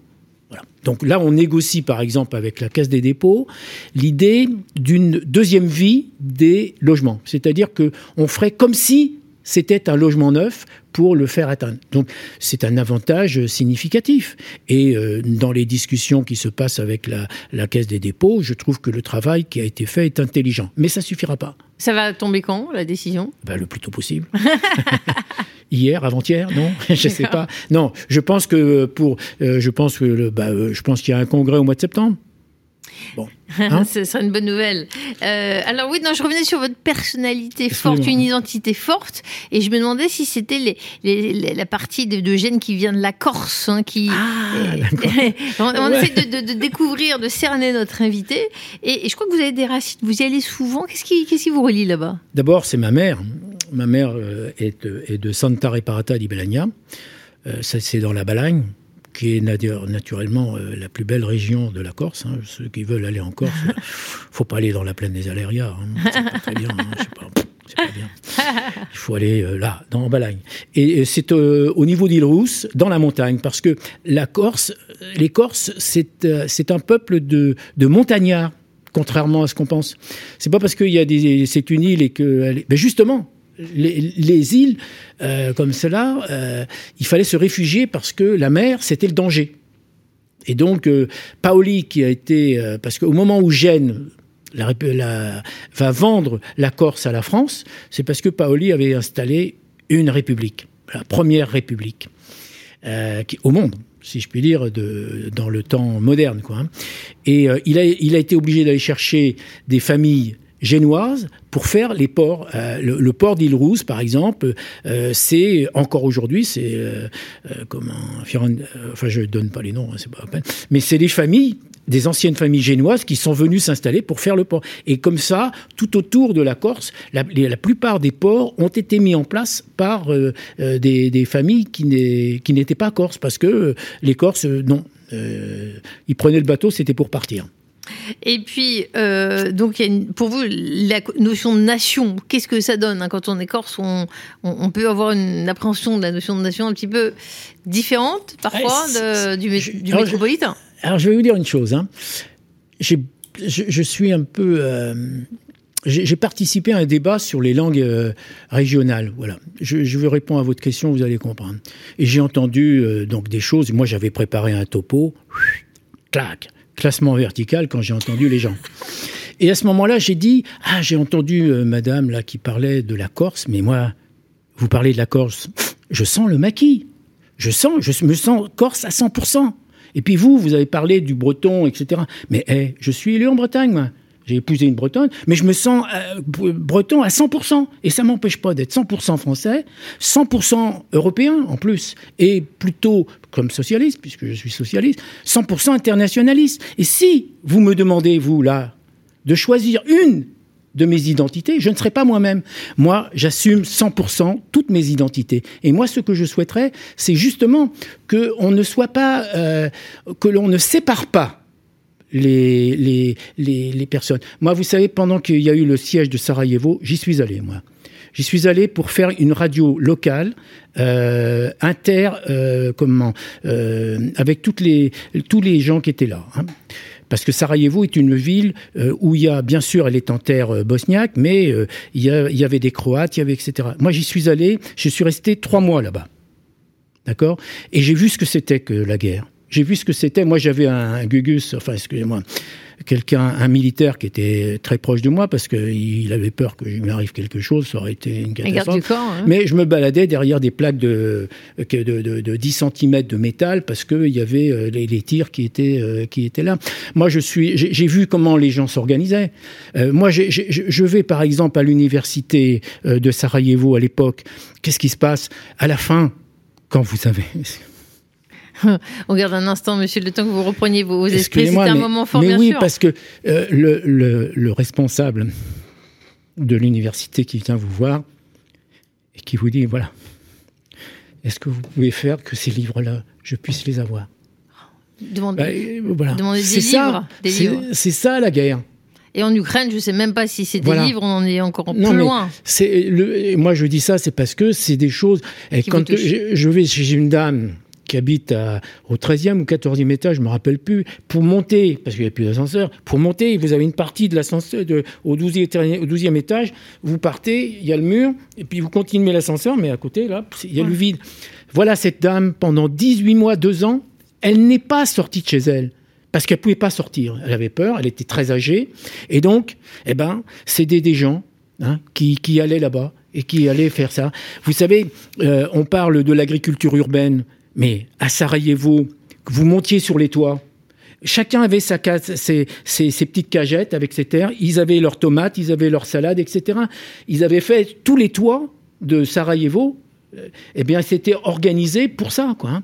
S2: Donc là, on négocie par exemple avec la Caisse des dépôts l'idée d'une deuxième vie des logements. C'est-à-dire qu'on ferait comme si c'était un logement neuf pour le faire atteindre. Donc c'est un avantage significatif. Et euh, dans les discussions qui se passent avec la, Caisse des dépôts, je trouve que le travail qui a été fait est intelligent. Mais ça suffira pas.
S1: Ça va tomber quand, la décision?
S2: Ben, Le plus tôt possible. *laughs* Hier, avant-hier, non? *laughs* Je ne sais pas. Non, je pense que pour, euh, je pense que, bah, euh, je pense qu'il y a un congrès au mois de septembre. Bon, *laughs*
S1: hein ce serait une bonne nouvelle. Euh, alors oui, non, je revenais sur votre personnalité forte, une identité forte, et je me demandais si c'était les, la partie de, de gènes qui vient de la Corse, hein, qui.
S2: Ah, *laughs*
S1: on, essaie de, découvrir, de cerner notre invité, et, je crois que vous avez des racines. Vous y allez souvent. Qu'est-ce qui, qu'est-ce qui vous relie là-bas?
S2: D'abord, c'est ma mère. Ma mère euh, est, est de Santa Reparata di Belagna. Euh, ça, c'est dans la Balagne qui est naturellement euh, la plus belle région de la Corse. Hein. Ceux qui veulent aller en Corse, il *laughs* faut pas aller dans la plaine des Aléria. Hein. C'est pas très bien. Hein. Pas, pas bien. *laughs* Il faut aller euh, là, dans Balagne. Et c'est au niveau d'Île-Rousse, dans la montagne, parce que la Corse, les Corses, c'est un peuple de, de montagnards contrairement à ce qu'on pense. C'est pas parce qu'il y a des, c'est une île et que, ben justement, les, îles euh, comme cela, euh, il fallait se réfugier parce que la mer, c'était le danger. Et donc, euh, Paoli, qui a été... parce qu'au moment où Gênes va vendre la Corse à la France, c'est parce que Paoli avait installé une république, la première république au monde si je puis dire, de, dans le temps moderne. Quoi, hein. Et il a été obligé d'aller chercher des familles génoise pour faire les ports. Euh, le, port d'Île-Rousse, par exemple, euh, c'est encore aujourd'hui, c'est euh, comme enfin je donne pas les noms, hein, c'est pas la peine, mais c'est des familles des anciennes familles génoises qui sont venues s'installer pour faire le port. Et comme ça, tout autour de la Corse, la, plupart des ports ont été mis en place par des, des, familles qui n'étaient pas corses, parce que les Corses, non, ils prenaient le bateau, c'était pour partir.
S1: Et puis, euh, donc, pour vous, la notion de nation, qu'est-ce que ça donne hein, Quand on est corse, on, on, peut avoir une appréhension de la notion de nation un petit peu différente, parfois, du, métropolitain?
S2: alors, je vais vous dire une chose. Hein. Je, je, suis un peu... Euh, j'ai participé à un débat sur les langues euh, régionales. Voilà. Je, je, vais répondre à votre question, vous allez comprendre. Et j'ai entendu donc des choses. Moi, j'avais préparé un topo. Clac classement vertical quand j'ai entendu les gens. Et à ce moment-là, j'ai dit Ah, j'ai entendu euh, madame là qui parlait de la Corse, mais moi, vous parlez de la Corse, je sens le maquis. Je sens, je me sens corse à 100%. Et puis vous, vous avez parlé du breton, etc. Mais hey, je suis élu en Bretagne, moi j'ai épousé une Bretonne, mais je me sens euh, breton à 100%. Et ça m'empêche pas d'être 100% français, 100% européen en plus, et plutôt comme socialiste, puisque je suis socialiste, 100% internationaliste. Et si vous me demandez, vous, là, de choisir une de mes identités, je ne serai pas moi-même. Moi, j'assume 100% toutes mes identités. Et moi, ce que je souhaiterais, c'est justement qu'on ne soit pas, euh, que l'on ne sépare pas les, les, les, personnes. Moi, vous savez, pendant qu'il y a eu le siège de Sarajevo, j'y suis allé, moi. J'y suis allé pour faire une radio locale, euh, inter, euh, comment, euh, avec toutes les, tous les gens qui étaient là. Hein. Parce que Sarajevo est une ville où il y a, bien sûr, elle est en terre bosniaque, mais il, y il y avait des Croates, il y avait etc. Moi, j'y suis allé, je suis resté trois mois là-bas. D'accord? Et j'ai vu ce que c'était que la guerre. J'ai vu ce que c'était. Moi, j'avais un, Gugus, enfin, excusez-moi, quelqu'un, un militaire qui était très proche de moi parce qu'il avait peur que je m'arrive quelque chose, ça aurait été une catastrophe.
S1: Hein.
S2: Mais je me baladais derrière des plaques de, de, de, de 10 cm de métal parce qu'il y avait euh, les, les, tirs qui étaient, euh, qui étaient là. Moi, je suis, j'ai vu comment les gens s'organisaient. Euh, moi, je vais par exemple à l'université de Sarajevo à l'époque. Qu'est-ce qui se passe? À la fin quand vous savez *laughs*
S1: On garde un instant, monsieur, le temps que vous repreniez vos esprits. C'était un moment fort,
S2: mais
S1: oui,
S2: parce que euh, le, responsable de l'université qui vient vous voir et qui vous dit voilà, est-ce que vous pouvez faire que ces livres-là, je puisse les avoir?
S1: Demandez, bah, des livres.
S2: C'est ça la guerre.
S1: Et en Ukraine, je ne sais même pas si c'est des livres, on en est encore plus loin.
S2: Le, moi, je dis ça, c'est parce que c'est des choses. Et quand je, vais chez une dame qui habite au 13e ou 14e étage, je me rappelle plus, pour monter, parce qu'il n'y a plus d'ascenseur, pour monter, vous avez une partie de l'ascenseur au 12e, au 12e étage, vous partez, il y a le mur, et puis vous continuez l'ascenseur, mais à côté, là, il y a le vide. Voilà cette dame, pendant 18 mois, 2 ans, elle n'est pas sortie de chez elle. Parce qu'elle ne pouvait pas sortir. Elle avait peur, elle était très âgée. Et donc, eh ben, c'était des gens hein, qui, qui allaient là-bas et qui allaient faire ça. Vous savez, euh, on parle de l'agriculture urbaine. Mais à Sarajevo, que vous montiez sur les toits, chacun avait sa ses, ses, petites cagettes avec ses terres. Ils avaient leurs tomates, ils avaient leurs salades, etc. Ils avaient fait tous les toits de Sarajevo. Eh bien, c'était organisé pour ça, quoi.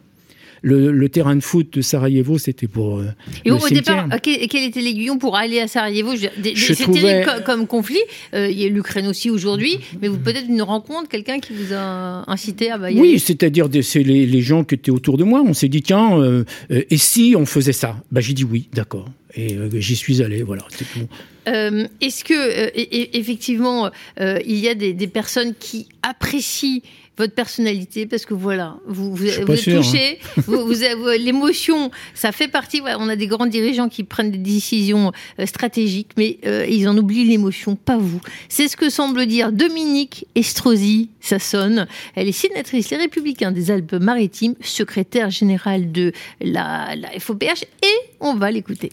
S2: Le, terrain de foot de Sarajevo, c'était pour. Euh,
S1: et au départ, quel était l'aiguillon pour aller à Sarajevo? C'est terrible comme, conflit. Euh, il y a l'Ukraine aussi aujourd'hui, mais vous peut-être une rencontre, quelqu'un qui vous a incité à.
S2: y oui, c'est-à-dire c'est les, gens qui étaient autour de moi. On s'est dit tiens, euh, et si on faisait ça? Bah, j'ai dit oui, d'accord. Et j'y suis allé, voilà, c'est tout.
S1: Est-ce que, effectivement, il y a des, des personnes qui apprécient votre personnalité parce que voilà, vous, vous, êtes touché, hein. *laughs* vous, avez l'émotion, ça fait partie. on a des grands dirigeants qui prennent des décisions euh, stratégiques, mais euh, ils en oublient l'émotion, pas vous. C'est ce que semble dire Dominique Estrosi, ça sonne. Elle est sénatrice Les Républicains des Alpes-Maritimes, secrétaire générale de la, la FOPH, et on va l'écouter.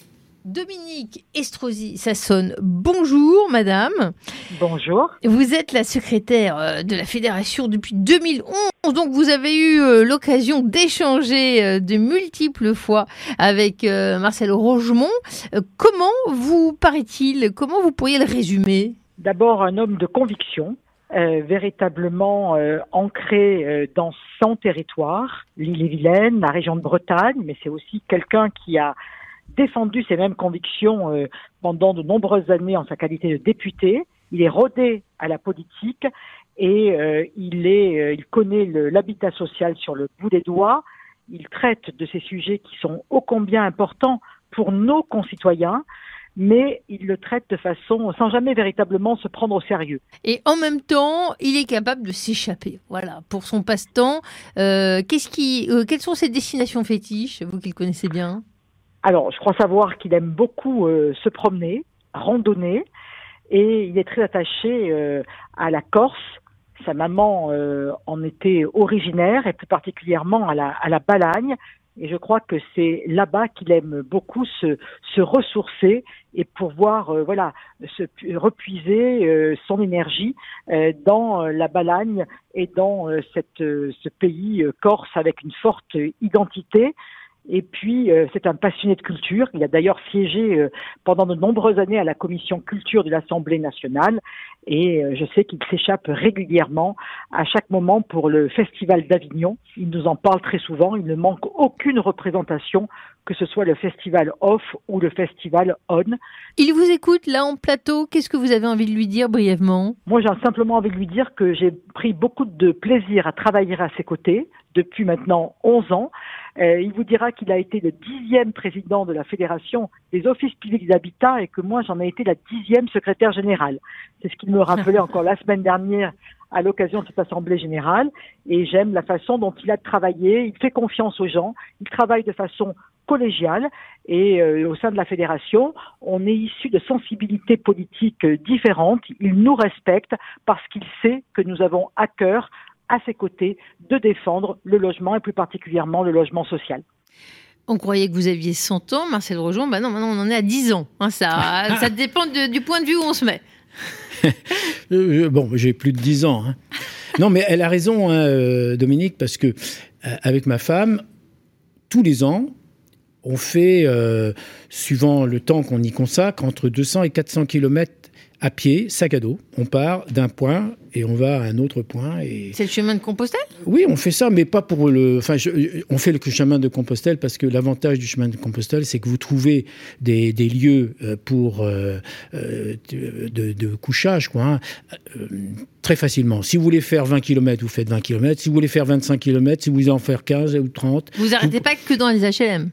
S1: Dominique Estrosi sonne. bonjour madame.
S4: Bonjour.
S1: Vous êtes la secrétaire euh, de la fédération depuis 2011, donc vous avez eu euh, l'occasion d'échanger euh, de multiples fois avec Marcel Rogemont. Comment vous paraît-il Comment vous pourriez le résumer?
S4: D'abord un homme de conviction, véritablement ancré dans son territoire, l'île-et-Vilaine, la région de Bretagne, mais c'est aussi quelqu'un qui a défendu ses mêmes convictions euh, pendant de nombreuses années en sa qualité de député. Il est rodé à la politique et euh, euh, il connaît l'habitat social sur le bout des doigts. Il traite de ces sujets qui sont ô combien importants pour nos concitoyens, mais il le traite de façon sans jamais véritablement se prendre au sérieux.
S1: Et en même temps, il est capable de s'échapper. Voilà, pour son passe-temps. qu'est-ce qui, quelles sont ses destinations fétiches, vous qui le connaissez bien?
S4: Alors, je crois savoir qu'il aime beaucoup euh, se promener, randonner, et il est très attaché euh, à la Corse. Sa maman euh, en était originaire, et plus particulièrement à la, à la Balagne. Et je crois que c'est là-bas qu'il aime beaucoup se, se ressourcer et pouvoir voilà se repuiser son énergie dans la Balagne et dans cette, ce pays corse avec une forte identité. Et puis, euh, c'est un passionné de culture. Il a d'ailleurs siégé euh, pendant de nombreuses années à la commission culture de l'Assemblée nationale. Et euh, je sais qu'il s'échappe régulièrement à chaque moment pour le Festival d'Avignon. Il nous en parle très souvent. Il ne manque aucune représentation, que ce soit le Festival Off ou le Festival On.
S1: Il vous écoute là en plateau. Qu'est-ce que vous avez envie de lui dire brièvement?
S4: Moi, j'ai simplement envie de lui dire que j'ai pris beaucoup de plaisir à travailler à ses côtés depuis maintenant 11 ans. Euh, il vous dira qu'il a été le dixième président de la Fédération des offices publics d'habitat et que moi j'en ai été la dixième secrétaire générale. C'est ce qu'il me rappelait encore la semaine dernière à l'occasion de cette assemblée générale. Et j'aime la façon dont il a travaillé, il fait confiance aux gens, il travaille de façon collégiale. Et euh, au sein de la fédération, on est issu de sensibilités politiques différentes, il nous respecte parce qu'il sait que nous avons à cœur à ses côtés de défendre le logement et plus particulièrement le logement social.
S1: On croyait que vous aviez 100 ans, Marcel Rojon. Bah non, maintenant on en est à 10 ans. Hein, ça, *laughs* ça dépend du point de vue où on se met. *laughs*
S2: Euh, bon, j'ai plus de 10 ans. Hein. Non, mais elle a raison, hein, euh, Dominique, parce que euh, avec ma femme, tous les ans, on fait, suivant le temps qu'on y consacre, entre 200 et 400 kilomètres à pied, sac à dos. On part d'un point et on va à un autre point. Et...
S1: C'est le chemin de Compostelle?
S2: Oui, on fait ça, mais pas pour le. Enfin, on fait le chemin de Compostelle parce que l'avantage du chemin de Compostelle, c'est que vous trouvez des, lieux euh, pour euh, euh, de, couchage, quoi, hein, très facilement. Si vous voulez faire 20 km, vous faites 20 km. Si vous voulez faire 25 km, si vous voulez en faire 15 ou 30.
S1: Vous n'arrêtez pas que dans les HLM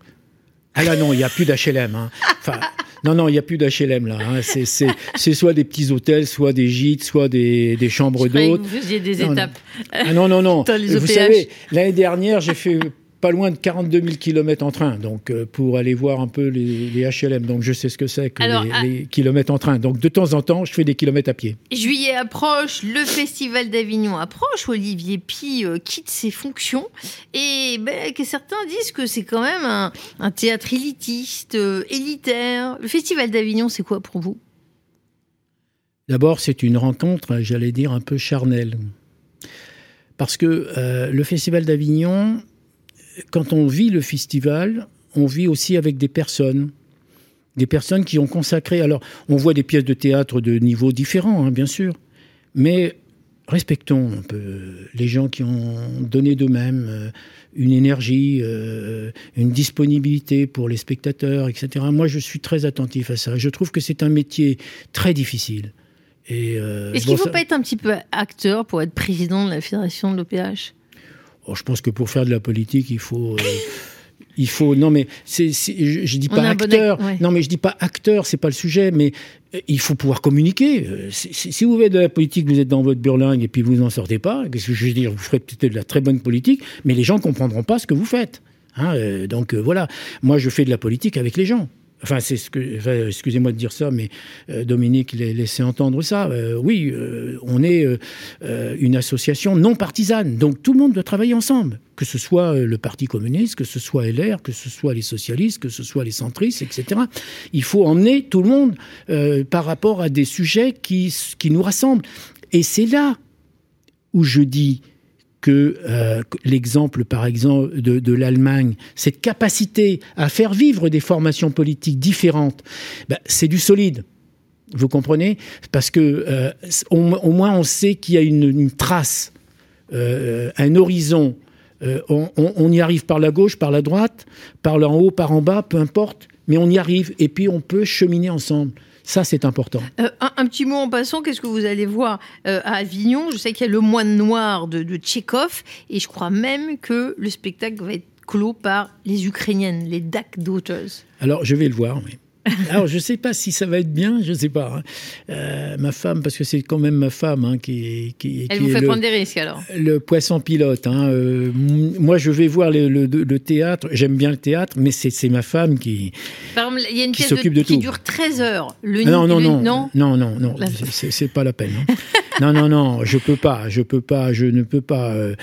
S2: ah là non, il n'y a plus d'HLM. Hein. Enfin, non, non, il n'y a plus d'HLM là. Hein. C'est soit des petits hôtels, soit des gîtes, soit des, des chambres d'hôtes.
S1: Vous faisiez des étapes.
S2: Ah non, non, non. *laughs* Vous savez, l'année dernière, j'ai fait pas loin de 42 000 km en train, donc euh, pour aller voir un peu les, HLM. Donc je sais ce que c'est que les, kilomètres en train. Donc de temps en temps, je fais des kilomètres à pied.
S1: Juillet approche, le Festival d'Avignon approche. Olivier Pi euh, quitte ses fonctions et ben, que certains disent que c'est quand même un, théâtre élitiste, euh, élitaire. Le Festival d'Avignon, c'est quoi pour vous?
S2: D'abord, c'est une rencontre, j'allais dire, un peu charnelle. Parce que le Festival d'Avignon, quand on vit le festival, on vit aussi avec des personnes des personnes qui ont consacré. Alors, on voit des pièces de théâtre de niveaux différents, hein, bien sûr, mais respectons un peu les gens qui ont donné d'eux-mêmes euh, une énergie, euh, une disponibilité pour les spectateurs, etc. Moi, je suis très attentif à ça. Je trouve que c'est un métier très difficile.
S1: Euh, Est-ce qu'il ne faut pas être un petit peu acteur pour être président de la fédération de l'OPH
S2: Je pense que pour faire de la politique, il faut *laughs* il faut non mais c'est je, je, dis pas acteur. non mais je dis pas acteur c'est pas le sujet mais euh, il faut pouvoir communiquer. Euh, si, vous faites de la politique vous êtes dans votre burlingue et puis vous n'en sortez pas qu'est-ce que je veux dire? Vous ferez peut-être de la très bonne politique mais les gens comprendront pas ce que vous faites hein, euh, donc voilà. Moi je fais de la politique avec les gens Enfin, c'est ce que. excusez-moi de dire ça, mais euh, Dominique l'a laissé entendre ça. Euh, oui, euh, on est une association non partisane, donc tout le monde doit travailler ensemble, que ce soit le Parti communiste, que ce soit LR, que ce soit les socialistes, que ce soit les centristes, etc. Il faut emmener tout le monde par rapport à des sujets qui, qui nous rassemblent. Et c'est là où je dis que euh, l'exemple, par exemple, de, l'Allemagne, cette capacité à faire vivre des formations politiques différentes, ben, c'est du solide. Vous comprenez? Parce que euh, au, moins on sait qu'il y a une, trace, euh, un horizon. On, on, y arrive par la gauche, par la droite, par en haut, par en bas, peu importe, mais on y arrive et puis on peut cheminer ensemble. Ça, c'est important.
S1: Euh, un, petit mot en passant, qu'est-ce que vous allez voir euh, à Avignon? Je sais qu'il y a le moine noir de, de Tchekhov, et je crois même que le spectacle va être clos par les Ukrainiennes, les Dak Daughters.
S2: Alors, je vais le voir, oui. *laughs* Alors, je ne sais pas si ça va être bien, je ne sais pas. Hein. Euh, ma femme, parce que c'est quand même ma femme hein, qui, qui,
S1: Elle vous fait prendre des risques alors
S2: Le poisson pilote. Hein. Euh, moi, je vais voir le, le, théâtre. J'aime bien le théâtre, mais c'est ma femme qui,
S1: Par exemple, il y a une pièce de, qui dure 13 heures.
S2: Le non, non, non, non, non, non, non, c'est pas la peine. *laughs* non, non, non, je peux pas, je peux pas, je ne peux pas, euh,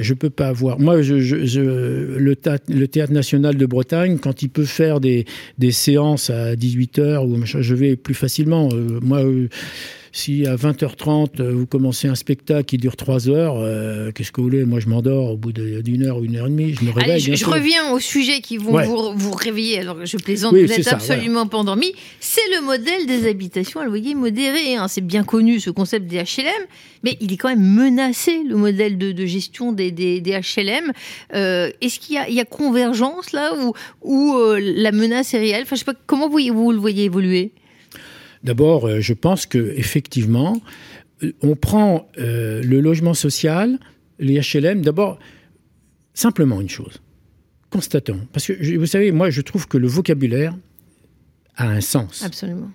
S2: je peux pas avoir. Moi, je, je, le, théâtre, le théâtre national de Bretagne, quand il peut faire des, des séances à 18h ou je vais plus facilement. Euh, moi, euh, si à 20h30, euh, vous commencez un spectacle qui dure 3 heures, euh, qu'est-ce que vous voulez? Moi, je m'endors au bout d'une heure une heure et demie. Je me réveille.
S1: je, reviens au sujet qui vont vous, vous, réveiller. Alors, je plaisante, vous n'êtes absolument pas endormi. C'est le modèle des habitations à loyer modéré. Hein. C'est bien connu, ce concept des HLM, mais il est quand même menacé, le modèle de, gestion des, des, HLM. Euh, est-ce qu'il y, y, a convergence là ou, ou la menace est réelle? Enfin, je sais pas, Comment vous, vous le voyez évoluer?
S2: D'abord, euh, je pense que effectivement, euh, on prend euh, le logement social, les HLM. D'abord, simplement une chose. Constatons. Parce que vous savez, moi, je trouve que le vocabulaire a un sens.
S1: Absolument.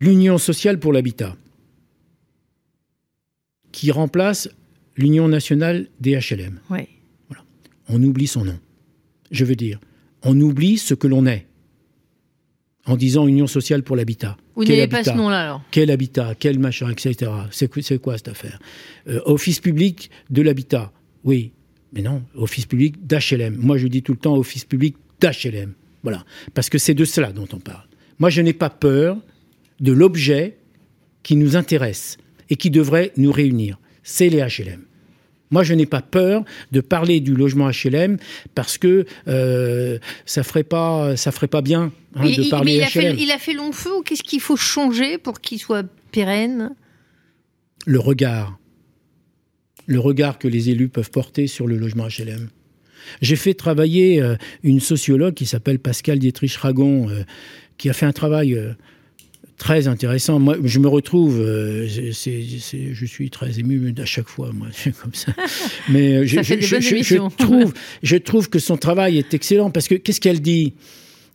S2: L'union sociale pour l'habitat, qui remplace l'Union nationale des HLM.
S1: Oui.
S2: Voilà. On oublie son nom. Je veux dire, on oublie ce que l'on est en disant Union sociale pour l'habitat.
S1: Vous n'avez pas ce nom-là alors
S2: Quel habitat Quel machin, etc. C'est quoi cette affaire? Euh, Office public de l'habitat. Oui, mais non, office public d'HLM. Moi, je dis tout le temps office public d'HLM. Voilà, parce que c'est de cela dont on parle. Moi, je n'ai pas peur de l'objet qui nous intéresse et qui devrait nous réunir. C'est les HLM. Moi, je n'ai pas peur de parler du logement HLM parce que euh, ça ferait pas, ça ferait pas bien hein, de parler
S1: il
S2: HLM.
S1: A fait, il a fait long feu ou qu'est-ce qu'il faut changer pour qu'il soit pérenne?
S2: Le regard, le regard que les élus peuvent porter sur le logement HLM. J'ai fait travailler euh, une sociologue qui s'appelle Pascal Dietrich Ragon, euh, qui a fait un travail très intéressant. Moi, je me retrouve, euh, je suis très ému à chaque fois, moi, *laughs* comme ça. *laughs*
S1: Mais euh, je, je, *laughs*
S2: trouve, je trouve que son travail est excellent parce que qu'est-ce qu'elle dit?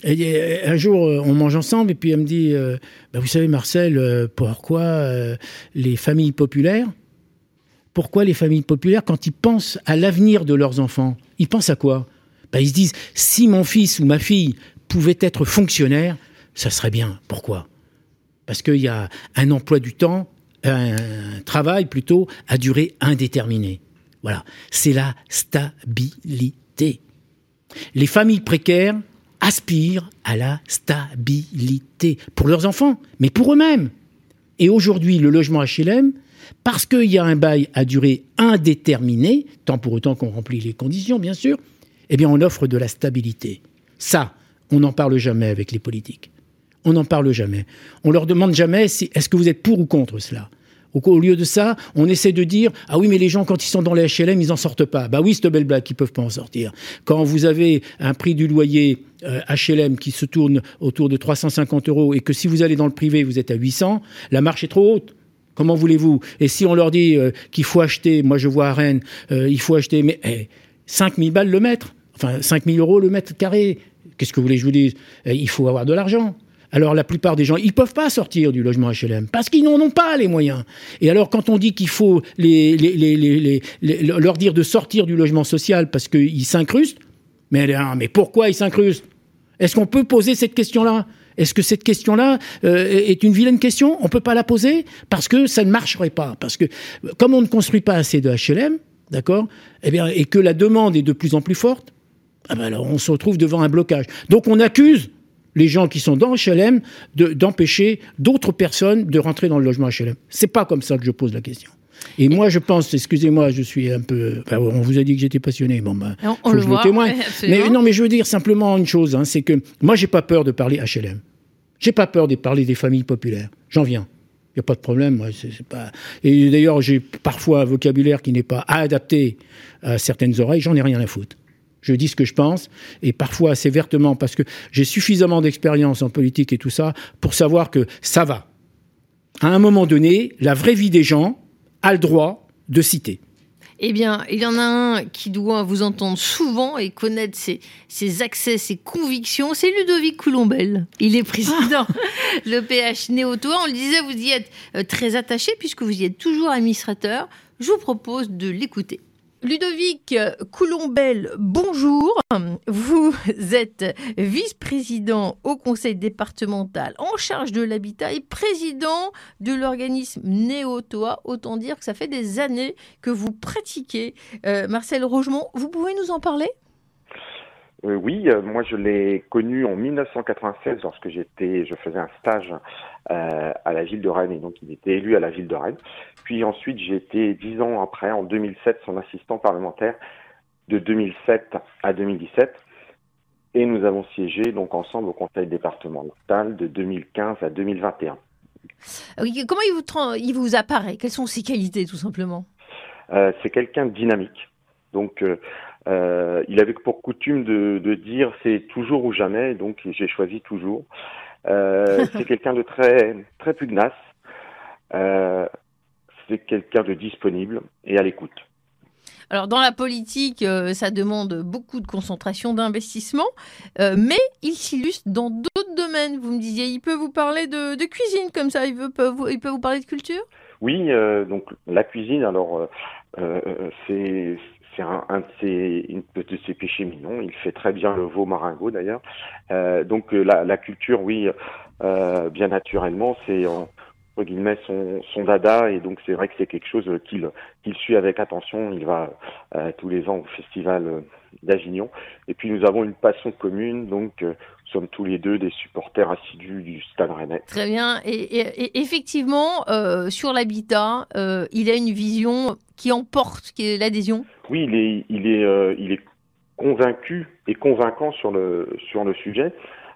S2: Un jour, euh, on mange ensemble et puis elle me dit, bah, vous savez Marcel, pourquoi les familles populaires, pourquoi les familles populaires, quand ils pensent à l'avenir de leurs enfants, ils pensent à quoi? Bah, Ils se disent, si mon fils ou ma fille pouvait être fonctionnaire, ça serait bien. Pourquoi? Parce qu'il y a un emploi du temps, un travail plutôt à durée indéterminée. Voilà, c'est la stabilité. Les familles précaires aspirent à la stabilité pour leurs enfants, mais pour eux-mêmes. Et aujourd'hui, le logement HLM, parce qu'il y a un bail à durée indéterminée, tant pour autant qu'on remplit les conditions, bien sûr, eh bien on offre de la stabilité. Ça, on n'en parle jamais avec les politiques. On n'en parle jamais. On leur demande jamais si, est-ce que vous êtes pour ou contre cela? Au, lieu de ça, on essaie de dire ah oui mais les gens quand ils sont dans les HLM ils en sortent pas. Bah oui cette belle blague ils peuvent pas en sortir. Quand vous avez un prix du loyer HLM euh, qui se tourne autour de 350 euros et que si vous allez dans le privé vous êtes à 800, la marche est trop haute. Comment voulez-vous? Et si on leur dit euh, qu'il faut acheter, moi je vois à Rennes, euh, il faut acheter mais 5000 balles le mètre, enfin 5000 euros le mètre carré. Qu'est-ce que vous voulez que je vous dise? Il faut avoir de l'argent. Alors la plupart des gens, ils peuvent pas sortir du logement HLM parce qu'ils n'en ont pas les moyens. Et alors quand on dit qu'il faut leur dire de sortir du logement social parce qu'ils s'incrustent, mais, mais pourquoi ils s'incrustent? Est-ce qu'on peut poser cette question-là? Est-ce que cette question-là euh, est une vilaine question? On ne peut pas la poser parce que ça ne marcherait pas. Parce que comme on ne construit pas assez de HLM, d'accord eh bien, Et que la demande est de plus en plus forte, ah ben alors on se retrouve devant un blocage. Donc on accuse les gens qui sont dans HLM d'empêcher d'autres personnes de rentrer dans le logement HLM. C'est pas comme ça que je pose la question. Et moi, je pense, excusez-moi, je suis un peu. on vous a dit que j'étais passionné. Bon, ben,
S1: on, le voit,
S2: mais non, mais je veux dire simplement une chose, hein, c'est que moi, j'ai pas peur de parler HLM. J'ai pas peur de parler des familles populaires. J'en viens. Il n'y a pas de problème. Moi, c'est pas... Et d'ailleurs, j'ai parfois un vocabulaire qui n'est pas adapté à certaines oreilles. J'en ai rien à foutre je dis ce que je pense, et parfois assez vertement, parce que j'ai suffisamment d'expérience en politique et tout ça, pour savoir que ça va. À un moment donné, la vraie vie des gens a le droit de citer.
S1: Eh bien, il y en a un qui doit vous entendre souvent et connaître ses, accès, ses convictions. C'est Ludovic Coulombel. Il est président *laughs* le PH Néotoa. On le disait, vous y êtes euh, très attaché puisque vous y êtes toujours administrateur. Je vous propose de l'écouter. Ludovic Coulombel, bonjour. Vous êtes vice-président au conseil départemental en charge de l'habitat et président de l'organisme Néotoa. Autant dire que ça fait des années que vous pratiquez. Euh, Marcel Rogemont, vous pouvez nous en parler?
S5: Euh, oui, euh, moi je l'ai connu en 1996 lorsque j'étais, je faisais un stage à la ville de Rennes et donc il était élu à la ville de Rennes. Puis ensuite, j'ai été dix ans après, en 2007, son assistant parlementaire de 2007 à 2017. Et nous avons siégé donc ensemble au conseil départemental de 2015 à 2021.
S1: Comment il vous, il vous apparaît? Quelles sont ses qualités, tout simplement?
S5: Euh, C'est quelqu'un de dynamique. Donc, euh, euh, il avait pour coutume de, de dire c'est toujours ou jamais. Donc, j'ai choisi toujours. *laughs* c'est quelqu'un de très très pugnace c'est quelqu'un de disponible et à l'écoute.
S1: Alors dans la politique, euh, ça demande beaucoup de concentration, d'investissement, euh, mais il s'illustre dans d'autres domaines. Vous me disiez, il peut vous parler de, cuisine comme ça, il, peut vous, il peut vous parler de culture?
S5: Oui, euh, donc la cuisine, alors c'est un, un, de ses, de ses péchés mignons. Il fait très bien le veau maringot d'ailleurs. donc la, la, culture, oui, bien naturellement, c'est entre guillemets son, dada et donc c'est vrai que c'est quelque chose qu'il suit avec attention. Il va euh, tous les ans au festival euh, d'Avignon et puis nous avons une passion commune donc euh, sommes tous les deux des supporters assidus du Stade Rennais.
S1: Très bien et, et, effectivement sur l'habitat il a une vision qui emporte qui l'adhésion?
S5: Oui il est il est il est convaincu et convaincant sur le sur le sujet.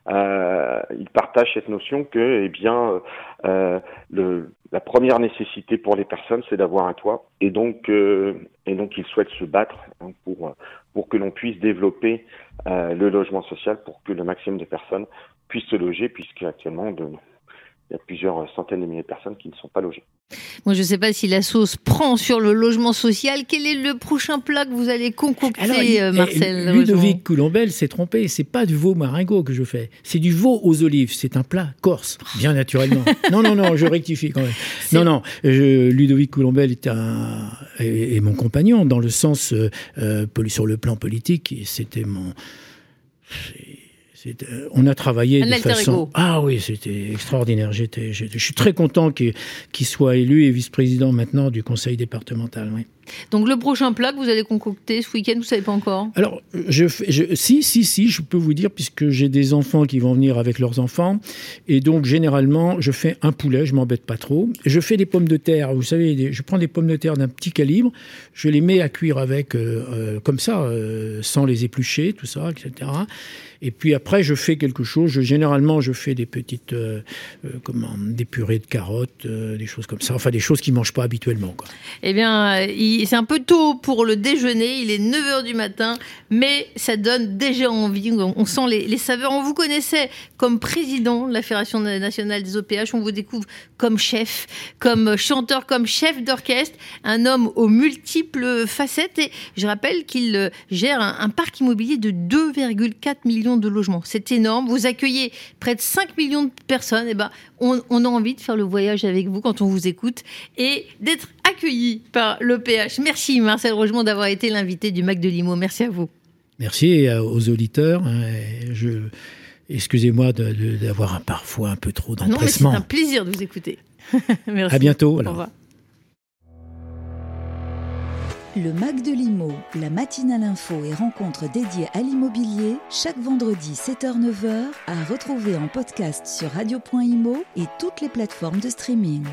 S5: Euh, il partage cette notion que, eh bien, euh, le, la première nécessité pour les personnes, c'est d'avoir un toit, et donc, euh, et donc, il souhaite se battre hein, pour pour que l'on puisse développer euh, le logement social, pour que le maximum de personnes puissent se loger, puisque actuellement, de, il y a plusieurs centaines de milliers de personnes qui ne sont pas logées.
S1: Moi, je ne sais pas si la sauce prend sur le logement social. Quel est le prochain plat que vous allez concocter, euh, Marcel
S2: Ludovic Coulombel s'est trompé. C'est pas du veau maringot que je fais. C'est du veau aux olives. C'est un plat corse, bien naturellement. *laughs* non, non, non, je rectifie quand même. Non, non. Ludovic Coulombel est, un, est, mon compagnon dans le sens euh, euh sur le plan politique. C'était mon on a travaillé de façon. Ah oui, c'était extraordinaire. J'étais, je suis très content qu'il soit élu et vice-président maintenant du conseil départemental. Oui.
S1: Donc le prochain plat que vous allez concocter ce week-end, vous savez pas encore
S2: Alors, je, si, si, si, je peux vous dire, puisque j'ai des enfants qui vont venir avec leurs enfants, et donc généralement, je fais un poulet, je m'embête pas trop. Je fais des pommes de terre, vous savez, je prends des pommes de terre d'un petit calibre, je les mets à cuire avec, euh, euh, comme ça, euh, sans les éplucher, tout ça, etc. Et puis après, je fais quelque chose. Je, généralement, je fais des petites, euh, euh, comment, des purées de carottes, euh, des choses comme ça. Enfin, des choses qu'ils mangent pas habituellement. Quoi.
S1: Eh bien, c'est un peu tôt pour le déjeuner. Il est 9 h du matin, mais ça donne déjà envie. On sent les, saveurs. On vous connaissait comme président de la Fédération nationale des OPH. On vous découvre comme chef, comme chanteur, comme chef d'orchestre. Un homme aux multiples facettes. Et je rappelle qu'il gère un, un parc immobilier de 2,4 millions de logements. C'est énorme. Vous accueillez près de 5 millions de personnes. Et eh ben, on, a envie de faire le voyage avec vous quand on vous écoute et d'être accueilli par l'EPH. Merci Marcel Rogemont d'avoir été l'invité du Mac de Limo. Merci à vous.
S2: Merci aux auditeurs. Hein, je... Excusez-moi d'avoir parfois un peu trop d'empressement.
S1: Non, mais c'est un plaisir de vous écouter. *laughs* Merci.
S2: À bientôt. Alors. Au revoir.
S6: Le Mac de l'Imo, la matinale info et rencontre dédiée à l'immobilier, chaque vendredi 7h-9h, à retrouver en podcast sur radio.imo et toutes les plateformes de streaming.